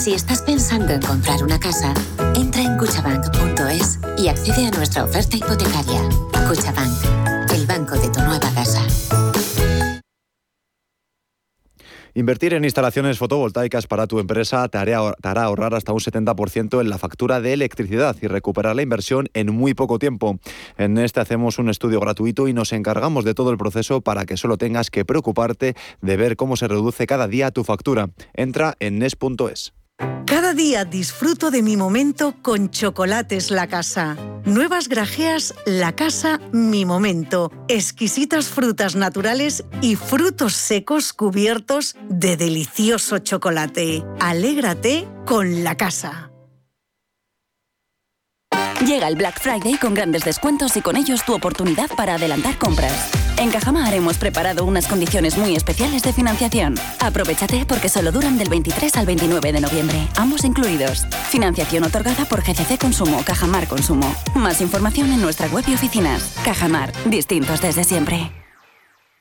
Si estás pensando en comprar una casa, entra en cuchabank.es y accede a nuestra oferta hipotecaria. Cuchabank, el banco de tu nueva casa. Invertir en instalaciones fotovoltaicas para tu empresa te hará, ahorrar hasta un 70% en la factura de electricidad y recuperar la inversión en muy poco tiempo. En este hacemos un estudio gratuito y nos encargamos de todo el proceso para que solo tengas que preocuparte de ver cómo se reduce cada día tu factura. Entra en nes.es. Cada día disfruto de mi momento con Chocolates La Casa. Nuevas grajeas La Casa Mi Momento. Exquisitas frutas naturales y frutos secos cubiertos de delicioso chocolate. Alégrate con La Casa. Llega el Black Friday con grandes descuentos y con ellos tu oportunidad para adelantar compras. En Cajamar hemos preparado unas condiciones muy especiales de financiación. Aprovechate porque solo duran del 23 al 29 de noviembre, ambos incluidos. Financiación otorgada por GCC Consumo, Cajamar Consumo. Más información en nuestra web y oficinas. Cajamar, distintos desde siempre.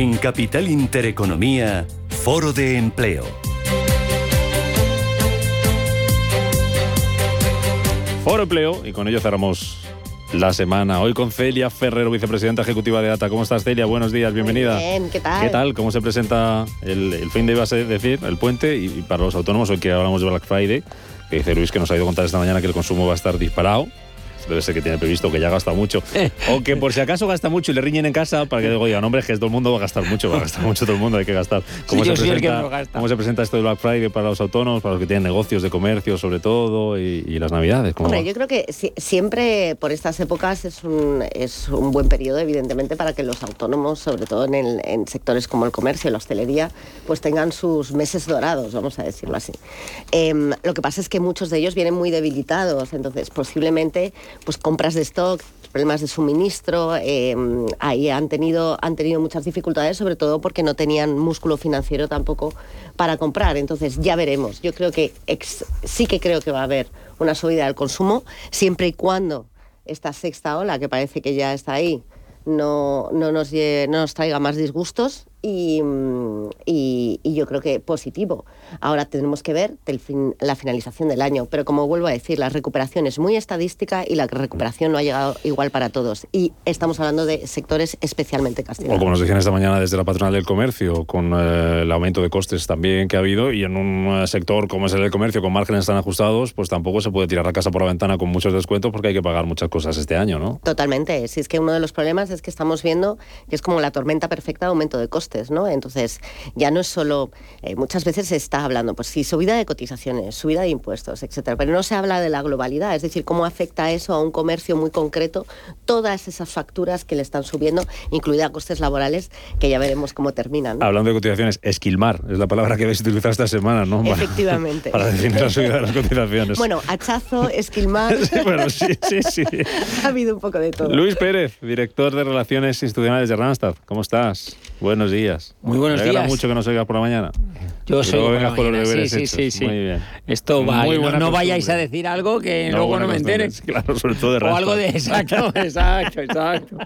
En Capital Intereconomía, Foro de Empleo. Foro Empleo, y con ello cerramos la semana. Hoy con Celia Ferrero, vicepresidenta ejecutiva de DATA. ¿Cómo estás, Celia? Buenos días, bienvenida. Muy bien, ¿qué tal? ¿Qué tal? ¿Cómo se presenta el, el fin de, a ser decir, el puente? Y, y para los autónomos, hoy que hablamos de Black Friday, que dice Luis que nos ha ido a contar esta mañana que el consumo va a estar disparado debe ser que tiene previsto que ya gasta mucho. O que por si acaso gasta mucho y le riñen en casa para que digan, hombre, es que todo el mundo va a gastar mucho, va a gastar mucho todo el mundo, hay que gastar. ¿Cómo, Sí, se, presenta, no gasta. ¿Cómo se presenta esto de Black Friday para los autónomos, para los que tienen negocios de comercio sobre todo y, y las navidades? ¿Cómo Hombre, va? yo creo que si- siempre por estas épocas es un, es un buen periodo, evidentemente, para que los autónomos, sobre todo en, el- en sectores como el comercio, la hostelería, pues tengan sus meses dorados, vamos a decirlo así. Em, lo que pasa es que muchos de ellos vienen muy debilitados, entonces posiblemente pues compras de stock, problemas de suministro, em, ahí han tenido, han tenido muchas dificultades, sobre todo porque no tenían músculo financiero tampoco para comprar. Entonces ya veremos. Yo creo que ex- sí que creo que va a haber una subida del consumo, siempre y cuando esta sexta ola, que parece que ya está ahí, no, no, nos, no nos traiga más disgustos y- y yo creo que positivo. Ahora tenemos que ver del fin- la finalización del año, pero como vuelvo a decir, la recuperación es muy estadística y la recuperación no ha llegado igual para todos. Y estamos hablando de sectores especialmente O castigados. como nos decían esta mañana desde la patronal del comercio, con eh, el aumento de costes también que ha habido y en un eh, sector como es el del comercio, con márgenes tan ajustados, pues tampoco se puede tirar la casa por la ventana con muchos descuentos porque hay que pagar muchas cosas este año, ¿no? Totalmente. Si es que uno de los problemas es que estamos viendo que es como la tormenta perfecta de aumento de costes, ¿no? Entonces, ya no es solo. eh, muchas veces se hablando, pues sí, subida de cotizaciones, subida de impuestos, etcétera, pero no se habla de la globalidad, es decir, cómo afecta eso a un comercio muy concreto, todas esas facturas que le están subiendo, incluida costes laborales, que ya veremos cómo terminan. ¿no? Hablando de cotizaciones, esquilmar es la palabra que habéis utilizado esta semana, ¿no? Para- Efectivamente. Para definir la subida de las cotizaciones. Bueno, hachazo, esquilmar, bueno, sí, sí, sí. ha habido un poco de todo. Luis Pérez, director de Relaciones Institucionales de Randstad. ¿Cómo estás? Buenos días. Muy buenos Me días. mucho que nos oigas por la mañana. Yo soy la vengas con los mañana, deberes sí, sí, sí, sí. Muy bien. Esto va, Muy no, no vayáis a decir algo que No, luego no me costumbre. entere. Claro, sobre todo de O Randstad. algo de exacto, exacto, exacto.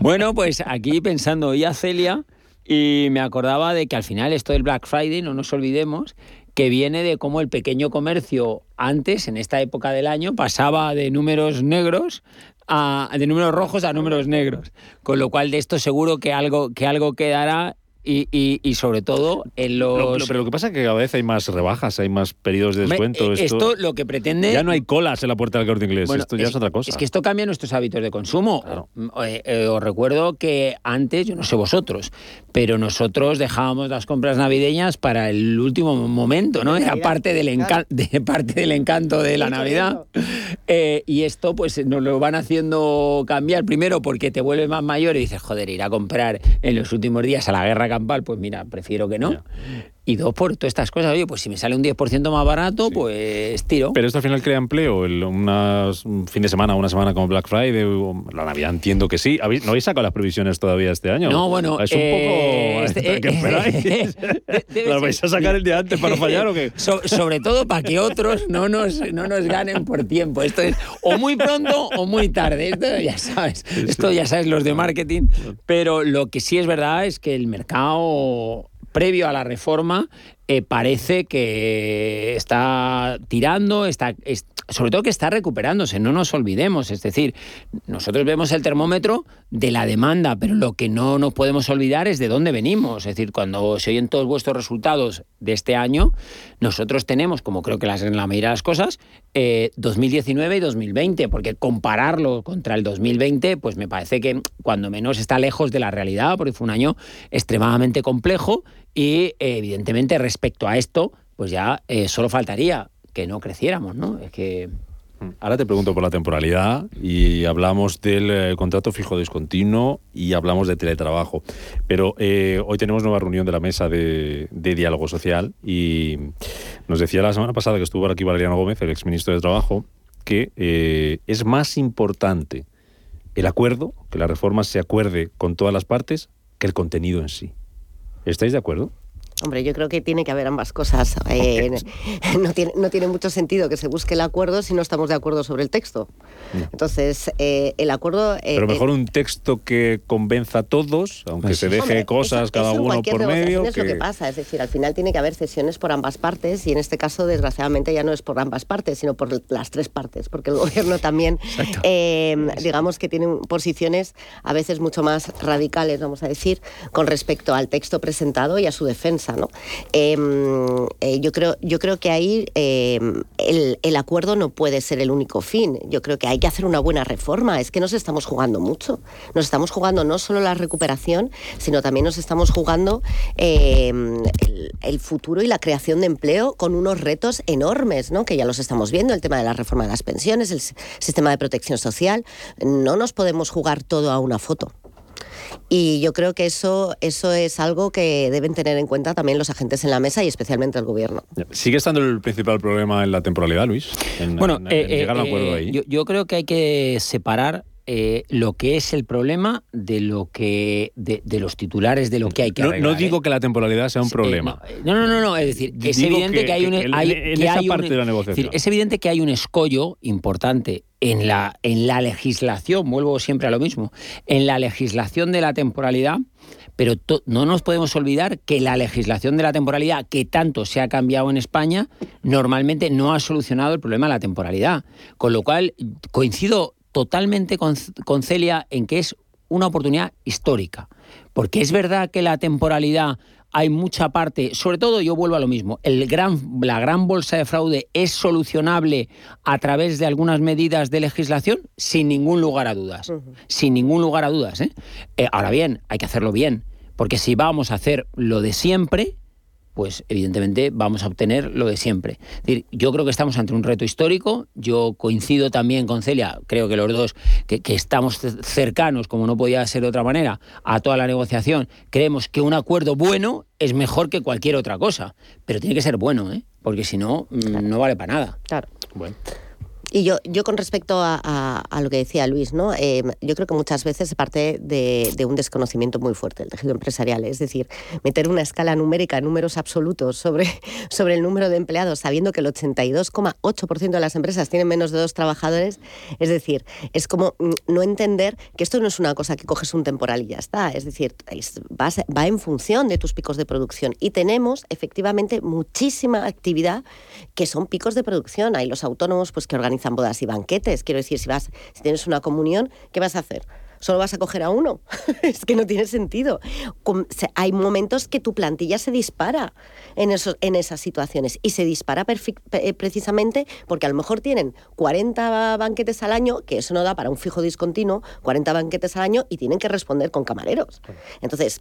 Bueno, pues aquí pensando hoy a Celia y me acordaba de que al final esto del Black Friday, no nos olvidemos, que viene de cómo el pequeño comercio antes, en esta época del año, pasaba de números negros a de números rojos a números negros. Con lo cual de esto seguro que algo, que algo quedará y, y- y sobre todo en Lo- los... lo- pero lo que pasa es que cada vez hay más rebajas, hay más periodos de descuento. eh, esto lo que pretende- Ya no hay colas en la puerta del corte inglés. Bueno, esto ya es, otra cosa. Es que esto cambia nuestros hábitos de consumo. Mm, eh, eh, os recuerdo que antes, yo no sé vosotros, pero nosotros dejábamos las compras navideñas para el último momento, ¿no? Era parte del, encan- de, parte del encanto de la Navidad. Eh, y esto pues nos lo van haciendo cambiar primero porque te vuelves más mayor y dices, joder, ir a comprar en los últimos días a la guerra pues mira, prefiero que no. Y dos, por todas estas cosas, oye, pues si me sale un 10% más barato, pues tiro. Pero esto al final crea empleo, el, unas- un fin de semana, una semana como Black Friday, la Navidad entiendo que sí. ¿Habéis- ¿No habéis sacado las previsiones todavía este año? No, bueno, Es un eh, poco... este- ¿Qué esperáis? ¿Las vais a sacar el día antes para fallar o qué? So- sobre todo para que otros no nos, no nos ganen por tiempo. Esto es o muy pronto o muy tarde. Esto ya sabes. Esto ya sabes los de marketing. Pero lo que sí es verdad es que el mercado previo a la reforma eh, parece que está tirando, está, es- sobre todo que está recuperándose, no nos olvidemos. Es decir, nosotros vemos el termómetro de la demanda, pero lo que no nos podemos olvidar es de dónde venimos. Es decir, cuando se oyen todos vuestros resultados de este año, nosotros tenemos, como creo que las, en la mayoría de las cosas, eh, 2019 y 2020, porque compararlo contra el 2020, pues me parece que cuando menos está lejos de la realidad, porque fue un año extremadamente complejo y evidentemente respecto a esto, pues ya eh, solo faltaría que no creciéramos, ¿no? Es que... Ahora te pregunto por la temporalidad y hablamos del eh, contrato fijo discontinuo y hablamos de teletrabajo. Pero eh, hoy tenemos nueva reunión de la mesa de, diálogo social y nos decía la semana pasada que estuvo aquí Valeriano Gómez, el exministro de Trabajo, que eh, es más importante el acuerdo, que la reforma se acuerde con todas las partes, que el contenido en sí. ¿Estáis de acuerdo? Hombre, yo creo que tiene que haber ambas cosas. Eh, no, tiene, no tiene mucho sentido que se busque el acuerdo si no estamos de acuerdo sobre el texto. Entonces, eh, el acuerdo... eh, Pero mejor eh, un texto que convenza a todos, aunque se deje Hombre, cosas eso- cada eso uno por medio. Es lo que pasa, es decir, al final tiene que haber cesiones por ambas partes y en este caso, desgraciadamente, ya no es por ambas partes, sino por las tres partes, porque el gobierno también, eh, digamos que tiene posiciones a veces mucho más radicales, vamos a decir, con respecto al texto presentado y a su defensa. ¿No? Eh, yo, creo, yo creo que ahí eh, el, acuerdo no puede ser el único fin. Yo creo que hay que hacer una buena reforma. Es que nos estamos jugando mucho. Nos estamos jugando no solo la recuperación, sino también nos estamos jugando eh, el, el futuro y la creación de empleo con unos retos enormes, ¿no? que ya los estamos viendo, el tema de la reforma de las pensiones, el sistema de protección social. No nos podemos jugar todo a una foto. Y yo creo que eso, eso es algo que deben tener en cuenta también los agentes en la mesa y especialmente el gobierno. ¿Sigue estando el principal problema en la temporalidad, Luis? En- Bueno, en- eh, en llegar a un eh, acuerdo ahí. Yo, yo creo que hay que separar eh, lo que es el problema de lo que de, de los titulares de lo que hay que no, arreglar. no digo ¿eh? que la temporalidad sea un problema. No, no, no, no, es decir, es Digo evidente que, que- hay un que en- hay- en que esa hay un- parte de la es negociación. decir, es evidente que hay un escollo importante en la en la legislación, vuelvo siempre a lo mismo, en la legislación de la temporalidad, pero to- no nos podemos olvidar que la legislación de la temporalidad que tanto se ha cambiado en España normalmente no ha solucionado el problema de la temporalidad, con lo cual coincido totalmente con, con Celia en que es una oportunidad histórica. Porque es verdad que la temporalidad hay mucha parte, sobre todo yo vuelvo a lo mismo, el gran, la gran bolsa de fraude es solucionable a través de algunas medidas de legislación sin ningún lugar a dudas. Sin ningún lugar a dudas. ¿eh? Eh, ahora bien, hay que hacerlo bien, porque si vamos a hacer lo de siempre, pues evidentemente vamos a obtener lo de siempre. Es decir, yo creo que estamos ante un reto histórico, yo coincido también con Celia, creo que los dos, que, que estamos cercanos, como no podía ser de otra manera, a toda la negociación, creemos que un acuerdo bueno es mejor que cualquier otra cosa, pero tiene que ser bueno, ¿eh? porque si no, mm, no vale para nada. Claro. Bueno. Y yo, yo con respecto a, a- a lo que decía Luis, ¿no? Eh, yo creo que muchas veces se parte de, de un desconocimiento muy fuerte del tejido empresarial. Es decir, meter una escala numérica, números absolutos sobre, sobre el número de empleados, sabiendo que el 82,8% de las empresas tienen menos de dos trabajadores. Es decir, es como mm, no entender que esto no es una cosa que coges un temporal y ya está. Es decir, es- va, va en función de tus picos de producción. Y tenemos efectivamente muchísima actividad que son picos de producción. Hay los autónomos pues, que organizan bodas y banquetes. Quiero decir, si, vas, si tienes una comunión, ¿qué vas a hacer? solo vas a coger a uno. es que no tiene sentido. Hay momentos que tu plantilla se dispara en, esos, en esas situaciones y se dispara eh, precisamente porque a lo mejor tienen 40 banquetes al año, que eso no da para un fijo discontinuo, 40 banquetes al año y tienen que responder con camareros. Entonces,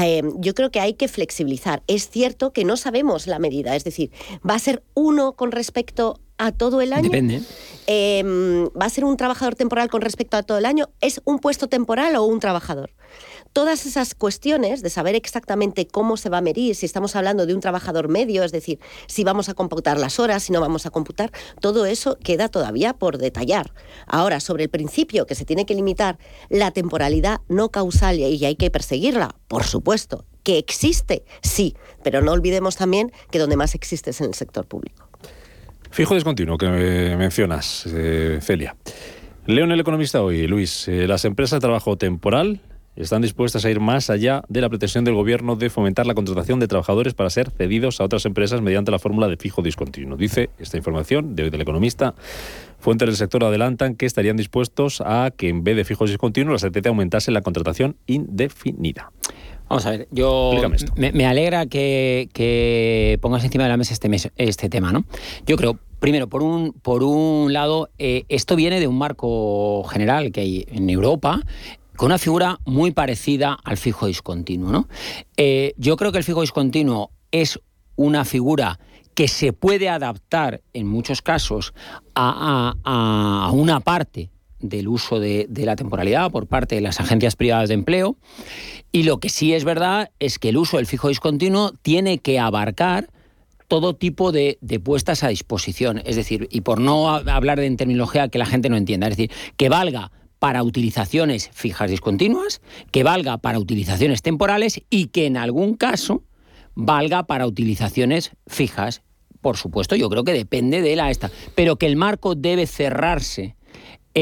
eh, yo creo que hay que flexibilizar. Es cierto que no sabemos la medida, es decir, va a ser uno con respecto a todo el año. Depende. Em, ¿Va a ser un trabajador temporal con respecto a todo el año? ¿Es un puesto temporal o un trabajador? Todas esas cuestiones de saber exactamente cómo se va a medir, si estamos hablando de un trabajador medio, es decir, si vamos a computar las horas, si no vamos a computar, todo eso queda todavía por detallar. Ahora, sobre el principio que se tiene que limitar la temporalidad no causal y hay que perseguirla, por supuesto, que existe, sí, pero no olvidemos también que donde más existe es en el sector público. Fijo discontinuo que mencionas, eh, Celia. Leo en El Economista hoy, Luis, eh, las empresas de trabajo temporal están dispuestas a ir más allá de la pretensión del Gobierno de fomentar la contratación de trabajadores para ser cedidos a otras empresas mediante la fórmula de fijo discontinuo. Dice esta información de hoy del Economista. Fuentes del sector adelantan que estarían dispuestos a que en vez de fijos discontinuos la CTT aumentase la contratación indefinida. Vamos a ver, yo me, alegra que, pongas encima de la mesa este, este tema, ¿no? Yo creo, primero, por un, por un lado, eh, esto viene de un marco general que hay en Europa, con una figura muy parecida al fijo discontinuo, ¿no? Eh, yo creo que el fijo discontinuo es una figura que se puede adaptar en muchos casos a, a una parte del uso de, la temporalidad por parte de las agencias privadas de empleo. Y lo que sí es verdad es que el uso del fijo discontinuo tiene que abarcar todo tipo de, puestas a disposición. Es decir, y por no hablar de terminología que la gente no entienda, es decir, que valga para utilizaciones fijas discontinuas, que valga para utilizaciones temporales y que en algún caso valga para utilizaciones fijas. Por supuesto, yo creo que depende de la esta, pero que el marco debe cerrarse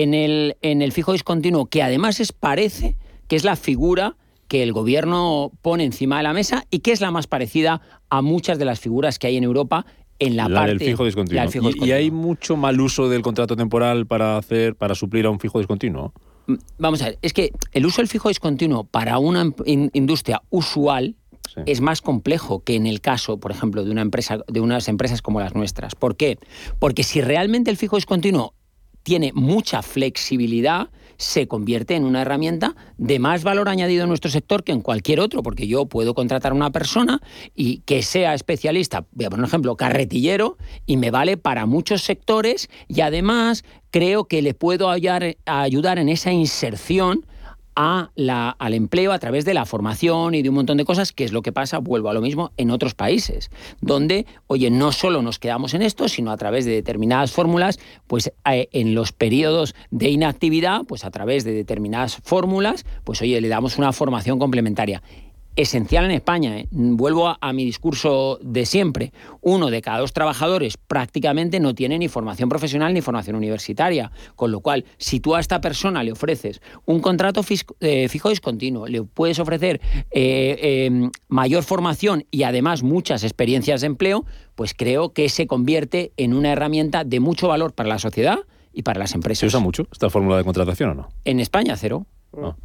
en el, en el fijo discontinuo, que además es, parece que es la figura que el gobierno pone encima de la mesa y que es la más parecida a muchas de las figuras que hay en Europa en la, parte del fijo discontinuo. ¿Y, hay mucho mal uso del contrato temporal para hacer para suplir a un fijo discontinuo? Mm, vamos a ver, es que el uso del fijo discontinuo para una industria usual es más complejo que en el caso, por ejemplo, de una empresa de unas empresas como las nuestras. ¿Por qué? Porque si realmente el fijo discontinuo tiene mucha flexibilidad, se convierte en una herramienta de más valor añadido en nuestro sector que en cualquier otro, porque yo puedo contratar a una persona y que sea especialista, voy a poner un ejemplo, carretillero, y me vale para muchos sectores y además creo que le puedo ayudar en esa inserción a la, al empleo a través de la formación y de un montón de cosas, que es lo que pasa, vuelvo a lo mismo, en otros países, donde, oye, no solo nos quedamos en esto, sino a través de determinadas fórmulas, pues eh, en los periodos de inactividad, pues a través de determinadas fórmulas, pues oye, le damos una formación complementaria esencial en España. ¿eh? Vuelvo a, mi discurso de siempre. Uno de cada dos trabajadores prácticamente no tiene ni formación profesional ni formación universitaria. Con lo cual, si tú a esta persona le ofreces un contrato eh, fijo discontinuo, le puedes ofrecer eh, em, mayor formación y además muchas experiencias de empleo, pues creo que se convierte en una herramienta de mucho valor para la sociedad y para las empresas. ¿Se usa mucho esta fórmula de contratación o no? En España, cero.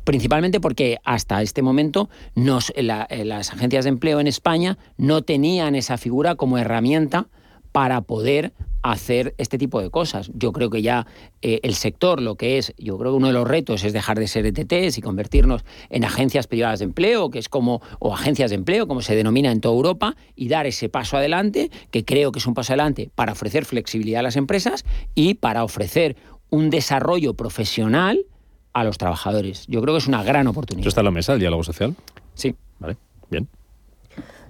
Principalmente porque hasta este momento nos, eh, las agencias de empleo en España no tenían esa figura como herramienta para poder hacer este tipo de cosas. Yo creo que ya eh, el sector, lo que es, yo creo que uno de los retos es dejar de ser ETTs y convertirnos en agencias privadas de empleo, que es como, o agencias de empleo, como se denomina en toda Europa, y dar ese paso adelante, que creo que es un paso adelante para ofrecer flexibilidad a las empresas y para ofrecer un desarrollo profesional a los trabajadores. Yo creo que es una gran oportunidad. ¿Esto está en la mesa, el diálogo social? Sí. Vale, bien.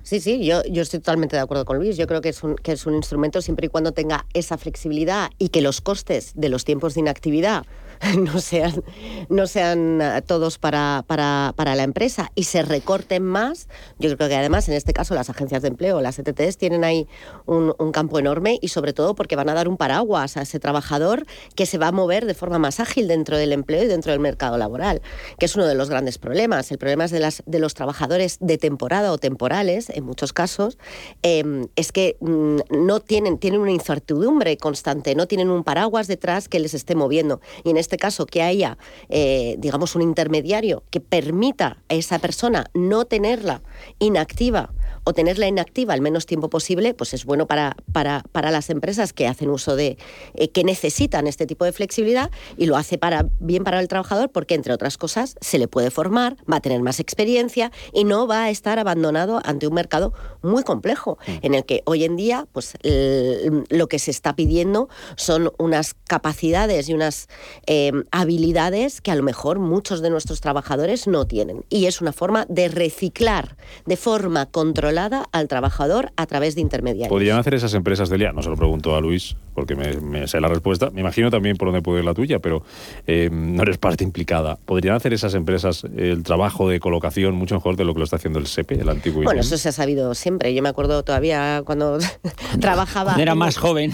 Sí, sí, yo, yo estoy totalmente de acuerdo con Luis. Yo creo que es, un, que es un instrumento siempre y cuando tenga esa flexibilidad y que los costes de los tiempos de inactividad no sean, no sean eh, todos para, para, para, la empresa y se recorten más. Yo creo que además en este caso las agencias de empleo, las ETTs, tienen ahí un, un, campo enorme y sobre todo porque van a dar un paraguas a ese trabajador que se va a mover de forma más ágil dentro del empleo y dentro del mercado laboral, que es uno de los grandes problemas. El problema es de, las, de los trabajadores de temporada o temporales, en muchos casos, em, es que mm, no tienen, tienen una incertidumbre constante, no tienen un paraguas detrás que les esté moviendo. Y en este este caso que haya, eh, digamos, un intermediario que permita a esa persona no tenerla inactiva o tenerla inactiva el menos tiempo posible, pues es bueno para, para, para las empresas que hacen uso de, eh, que necesitan este tipo de flexibilidad y lo hace para, bien para el trabajador porque, entre otras cosas, se le puede formar, va a tener más experiencia y no va a estar abandonado ante un mercado muy complejo, Mm. en el que hoy en día, pues el- lo que se está pidiendo son unas capacidades y unas eh, habilidades que a lo mejor muchos de nuestros trabajadores no tienen. Y es una forma de reciclar de forma controlada al trabajador a través de intermediarios. ¿Podrían hacer esas empresas, Delia? No se lo pregunto a Luis, porque me, me sé la respuesta. Me imagino también por dónde puede ir la tuya, pero eh, no eres parte implicada. ¿Podrían hacer esas empresas el trabajo de colocación mucho mejor de lo que lo está haciendo el SEPE, el antiguo Bueno, INEM? eso se ha sabido siempre. Yo me acuerdo todavía cuando trabajaba. Cuando era en- más joven.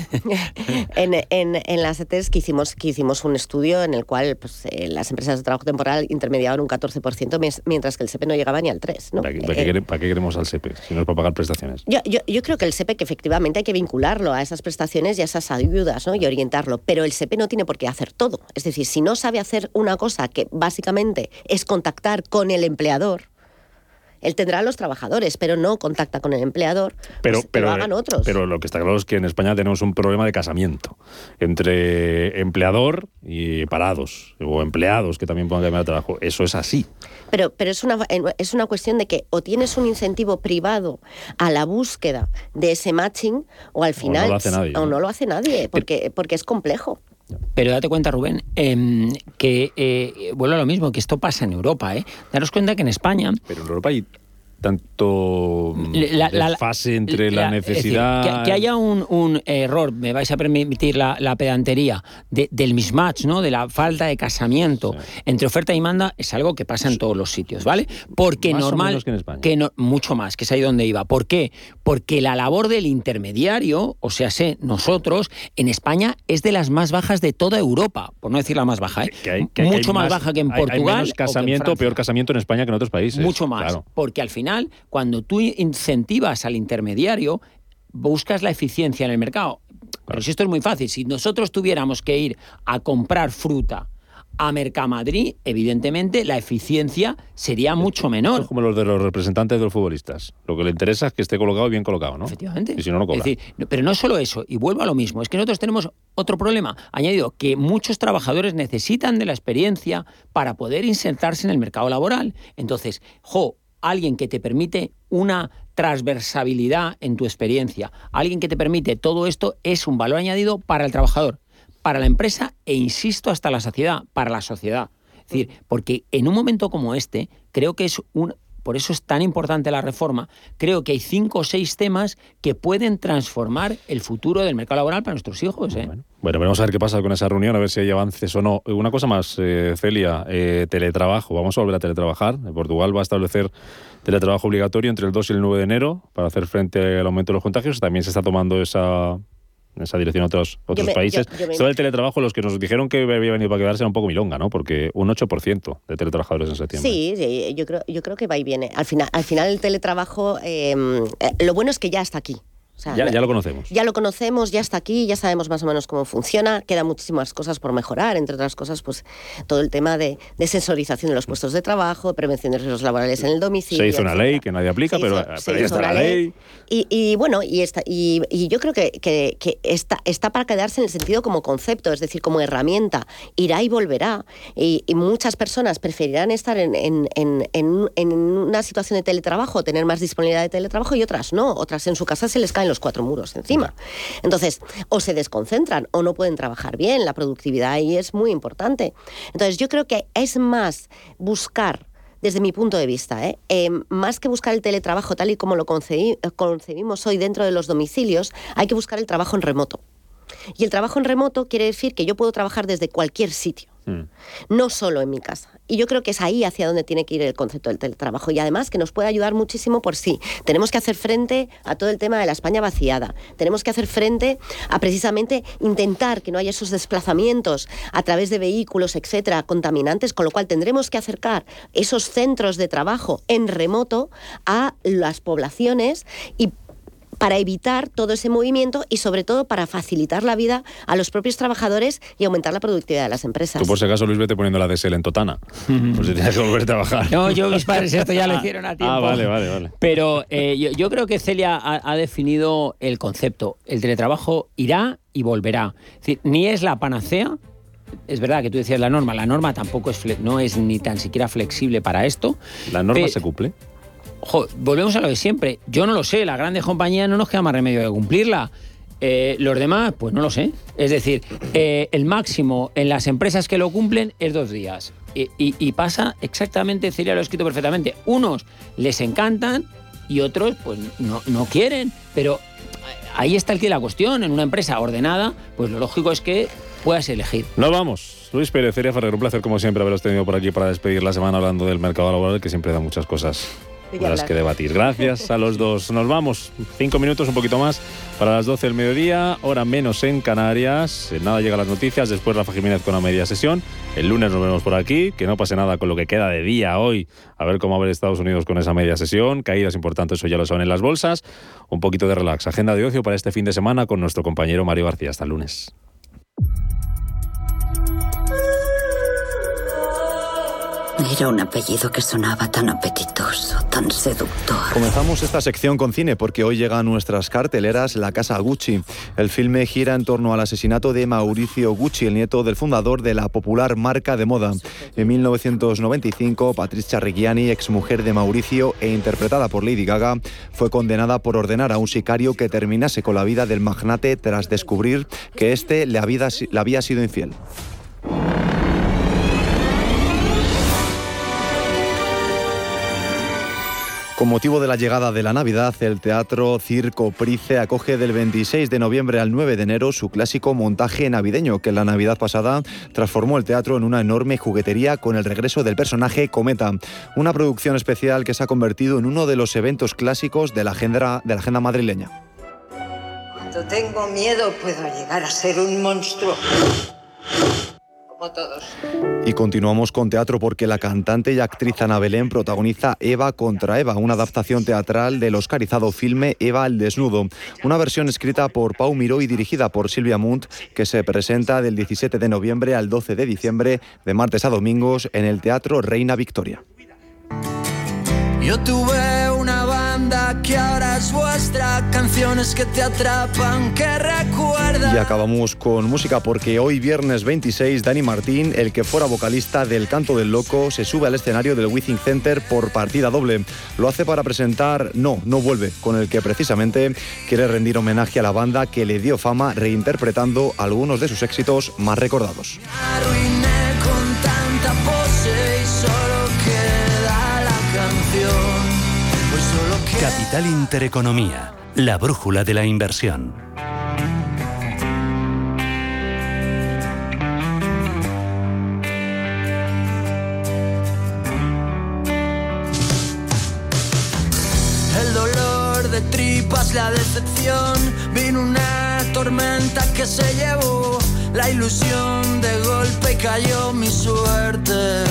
en, en, en las ETES que hicimos, que hicimos un estudio en el cual pues, eh, las empresas de trabajo temporal intermediaban un 14%, mis- mientras que el SEPE no llegaba ni al 3%. ¿no? ¿Para, qué, para qué Eh, quere- para qué queremos al SEPE si no es para pagar prestaciones? yo, yo, yo creo que el SEPE que efectivamente hay que vincularlo a esas prestaciones y a esas ayudas ¿no? y orientarlo, pero el SEPE no tiene por qué hacer todo. Es decir, si no sabe hacer una cosa que básicamente es contactar con el empleador, él tendrá a los trabajadores, pero no contacta con el empleador, Pero, pues que pero, lo hagan otros. pero lo que está claro es que en España tenemos un problema de casamiento entre empleador y parados, o empleados que también puedan cambiar de trabajo. Eso es así. Pero, pero es, una, es una cuestión de que o tienes un incentivo privado a la búsqueda de ese matching o al final lo hace nadie, o ¿no? no lo hace nadie porque, porque es complejo. Pero date cuenta, Rubén, em, que eh, vuelvo a lo mismo, que esto pasa en Europa. ¿eh? Daros cuenta que en España... Pero en Europa hay tanto mm, La- la- desfase entre la, La- es decir, necesidad... que, que haya un, un error, me vais a permitir la, la pedantería, de- del mismatch, ¿no? de la falta de casamiento entre oferta y demanda, es algo que pasa en todos los sitios, ¿vale? Porque Más o normal. menos que en España. no- mucho más, que es ahí donde iba. ¿Por qué? Porque la labor del intermediario, o sea, sé, nosotros, en España es de las más bajas de toda Europa, por no decir la más baja, ¿eh? que hay- que hay mucho más, baja que en hay- hay Portugal. menos o que en casamiento, peor casamiento en España que en otros países. Mucho más. Claro. Porque al final, cuando tú incentivas al intermediario, buscas la eficiencia en el mercado. Pero si esto es muy fácil, si nosotros tuviéramos que ir a comprar fruta a Mercamadrid, evidentemente la eficiencia sería mucho menor. Es como los de los representantes de los futbolistas. Lo que le interesa es que esté colocado y bien colocado, ¿no? Efectivamente. Y si no, no cobra. Es decir, pero no solo eso, y vuelvo a lo mismo, es que nosotros tenemos otro problema añadido, que muchos trabajadores necesitan de la experiencia para poder insertarse en el mercado laboral. Entonces, jo, alguien que te permite una transversabilidad en tu experiencia, alguien que te permite todo esto es un valor añadido para el trabajador, para la empresa e, insisto, hasta la sociedad, para la sociedad. Es decir, porque en un momento como este, creo que es un... Por eso es tan importante la reforma. Creo que hay cinco o seis temas que pueden transformar el futuro del mercado laboral para nuestros hijos. ¿eh? Bueno, vamos a ver qué pasa con esa reunión, a ver si hay avances o no. Una cosa más, eh, Celia, eh, teletrabajo. Vamos a volver a teletrabajar. Portugal va a establecer teletrabajo obligatorio entre el 2 y el 9 de enero para hacer frente al aumento de los contagios. También se está tomando esa, esa dirección en otros, otros me- países. yo- yo Esto del teletrabajo, los que nos dijeron que había venido para quedarse era un poco milonga, ¿no? Porque un 8% de teletrabajadores en septiembre. Sí, sí, yo creo, yo creo que va y viene. Al final, al final el teletrabajo, eh, eh, lo bueno es que ya está aquí. O sea, Ya, ya lo conocemos. Ya lo conocemos, ya está aquí, ya sabemos más o menos cómo funciona. Quedan muchísimas cosas por mejorar, entre otras cosas, pues todo el tema de, de sensorización de los puestos de trabajo, prevención de riesgos laborales en el domicilio. Se hizo una etcétera. ley que nadie aplica, Se pero, hizo- pero se ya hizo está la ley. Y, y, bueno, y, esta, y, y yo creo que, que- que está, está para quedarse en el sentido como concepto, es decir, como herramienta. Irá y volverá. Y, y muchas personas preferirán estar en, en- en- en- en una situación de teletrabajo, tener más disponibilidad de teletrabajo y otras no. Otras en su casa se les caen los cuatro muros encima. Entonces, o se desconcentran o no pueden trabajar bien. La productividad ahí es muy importante. Entonces, yo creo que es más buscar desde mi punto de vista, ¿eh? Eh, más que buscar el teletrabajo tal y como lo concebi- concebimos hoy dentro de los domicilios, hay que buscar el trabajo en remoto. Y el trabajo en remoto quiere decir que yo puedo trabajar desde cualquier sitio, no solo en mi casa. Y yo creo que es ahí hacia donde tiene que ir el concepto del teletrabajo. Y además que nos puede ayudar muchísimo por sí. Tenemos que hacer frente a todo el tema de la España vaciada. Tenemos que hacer frente a precisamente intentar que no haya esos desplazamientos a través de vehículos, etcétera, contaminantes, con lo cual tendremos que acercar esos centros de trabajo en remoto a las poblaciones y para evitar todo ese movimiento y sobre todo para facilitar la vida a los propios trabajadores y aumentar la productividad de las empresas. Tú por si acaso, Luis, vete poniendo la DSL en Totana. Pues si tienes que volver a trabajar. No, yo mis padres esto ya lo hicieron a tiempo. Ah, vale, vale, vale. Pero eh, yo, yo creo que Celia ha, ha definido el concepto. El teletrabajo irá y volverá. Es decir, ni es la panacea, es verdad que tú decías la norma, la norma tampoco es no es ni tan siquiera flexible para esto. ¿La norma se cumple? Volvemos a lo de siempre. Yo no lo sé, las grandes compañías no nos queda más remedio que cumplirla. Eh, los demás, pues no lo sé. Es decir, eh, el máximo en las empresas que lo cumplen es dos días. Y, pasa exactamente, Celia lo ha escrito perfectamente. Unos les encantan y otros pues no, no quieren. Pero ahí está el que la cuestión. En una empresa ordenada, pues lo lógico es que puedas elegir. Nos vamos. Luis Pérez, Celia Ferrer, un placer como siempre haberos tenido por aquí para despedir la semana hablando del mercado laboral, que siempre da muchas cosas las hablar. que debatir. Gracias a los dos. Nos vamos. Cinco minutos, un poquito más, para las 12 del mediodía, hora menos en Canarias. En nada llegan las noticias, después Rafa Jiménez con la media sesión. El lunes nos vemos por aquí. Que no pase nada con lo que queda de día hoy. A ver cómo va a ver Estados Unidos con esa media sesión. Caídas importantes, eso ya lo saben en las bolsas. Un poquito de relax. Agenda de ocio para este fin de semana con nuestro compañero Mario García. Hasta el lunes. Era un apellido que sonaba tan apetitoso, tan seductor. Comenzamos esta sección con cine porque hoy llega a nuestras carteleras La Casa Gucci. El filme gira en torno al asesinato de Mauricio Gucci, el nieto del fundador de la popular marca de moda. En 1995, Patricia Reggiani, exmujer de Mauricio e interpretada por Lady Gaga, fue condenada por ordenar a un sicario que terminase con la vida del magnate tras descubrir que éste le le había sido infiel. Con motivo de la llegada de la Navidad, el Teatro Circo Price acoge del 26 de noviembre al 9 de enero su clásico montaje navideño, que la Navidad pasada transformó el teatro en una enorme juguetería con el regreso del personaje Cometa. Una producción especial que se ha convertido en uno de los eventos clásicos de la agenda, de la agenda madrileña. Cuando tengo miedo puedo llegar a ser un monstruo. Como todos. Y continuamos con teatro porque la cantante y actriz Ana Belén protagoniza Eva contra Eva, una adaptación teatral del oscarizado filme Eva el desnudo, una versión escrita por Pau Miró y dirigida por Silvia Munt que se presenta del 17 de noviembre al 12 de diciembre, de martes a domingos, en el Teatro Reina Victoria. Yo tuve una banda que ahora es vuestra, canciones que te atrapan, que recuerdan. Y acabamos con música porque hoy viernes 26 Dani Martín, el que fuera vocalista del Canto del Loco, se sube al escenario del Withing Center por partida doble. Lo hace para presentar No, no vuelve, con el que precisamente quiere rendir homenaje a la banda que le dio fama reinterpretando algunos de sus éxitos más recordados. Capital Intereconomía, la brújula de la inversión. el dolor de tripas, la decepción. Vino una tormenta que se llevó la ilusión de golpe cayó mi suerte.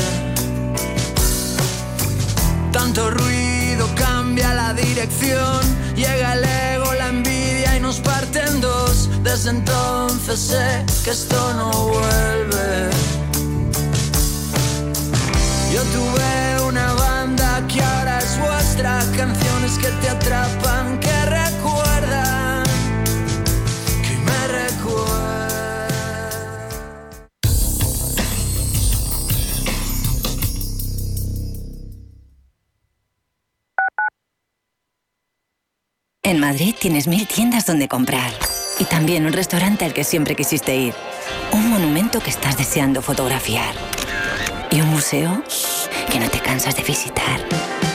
Tanto ruido cambia la dirección, llega el ego, la envidia y nos parte en dos. Desde entonces sé que esto no vuelve. Yo tuve una banda que ahora es vuestra, canciones que te atrapan, que En Madrid tienes mil tiendas donde comprar. Y también un restaurante al que siempre quisiste ir. Un monumento que estás deseando fotografiar. Y un museo que no te cansas de visitar.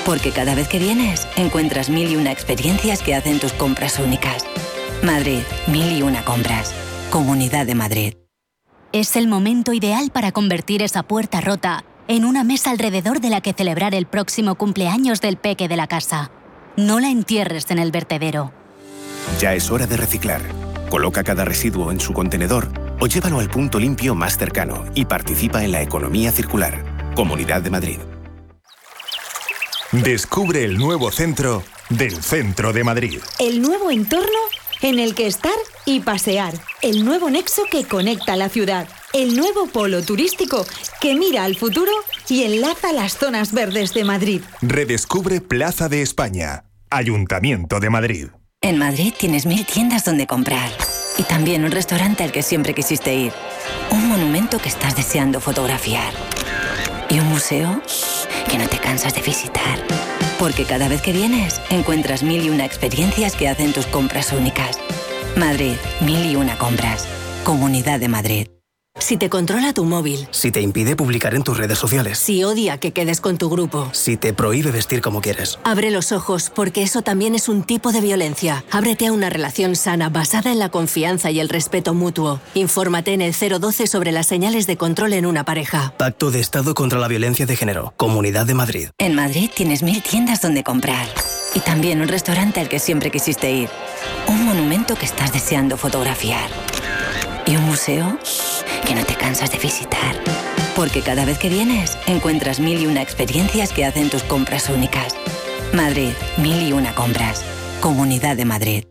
Porque cada vez que vienes encuentras mil y una experiencias que hacen tus compras únicas. Madrid, mil y una compras. Comunidad de Madrid. Es el momento ideal para convertir esa puerta rota en una mesa alrededor de la que celebrar el próximo cumpleaños del peque de la casa. No la entierres en el vertedero. Ya es hora de reciclar. Coloca cada residuo en su contenedor o llévalo al punto limpio más cercano y participa en la economía circular. Comunidad de Madrid. Descubre el nuevo centro del centro de Madrid. El nuevo entorno en el que estar y pasear. El nuevo nexo que conecta la ciudad. El nuevo polo turístico que mira al futuro y enlaza las zonas verdes de Madrid. Redescubre Plaza de España. Ayuntamiento de Madrid. En Madrid tienes mil tiendas donde comprar. Y también un restaurante al que siempre quisiste ir. Un monumento que estás deseando fotografiar. Y un museo que no te cansas de visitar. Porque cada vez que vienes, encuentras mil y una experiencias que hacen tus compras únicas. Madrid, mil y una compras. Comunidad de Madrid. Si te controla tu móvil. Si te impide publicar en tus redes sociales. Si odia que quedes con tu grupo. Si te prohíbe vestir como quieres. Abre los ojos, porque eso también es un tipo de violencia. Ábrete a una relación sana basada en la confianza y el respeto mutuo. Infórmate en el 012 sobre las señales de control en una pareja. Pacto de Estado contra la Violencia de Género. Comunidad de Madrid. En Madrid tienes mil tiendas donde comprar. Y también un restaurante al que siempre quisiste ir. Un monumento que estás deseando fotografiar. Y un museo que no te cansas de visitar. Porque cada vez que vienes, encuentras mil y una experiencias que hacen tus compras únicas. Madrid, mil y una compras. Comunidad de Madrid.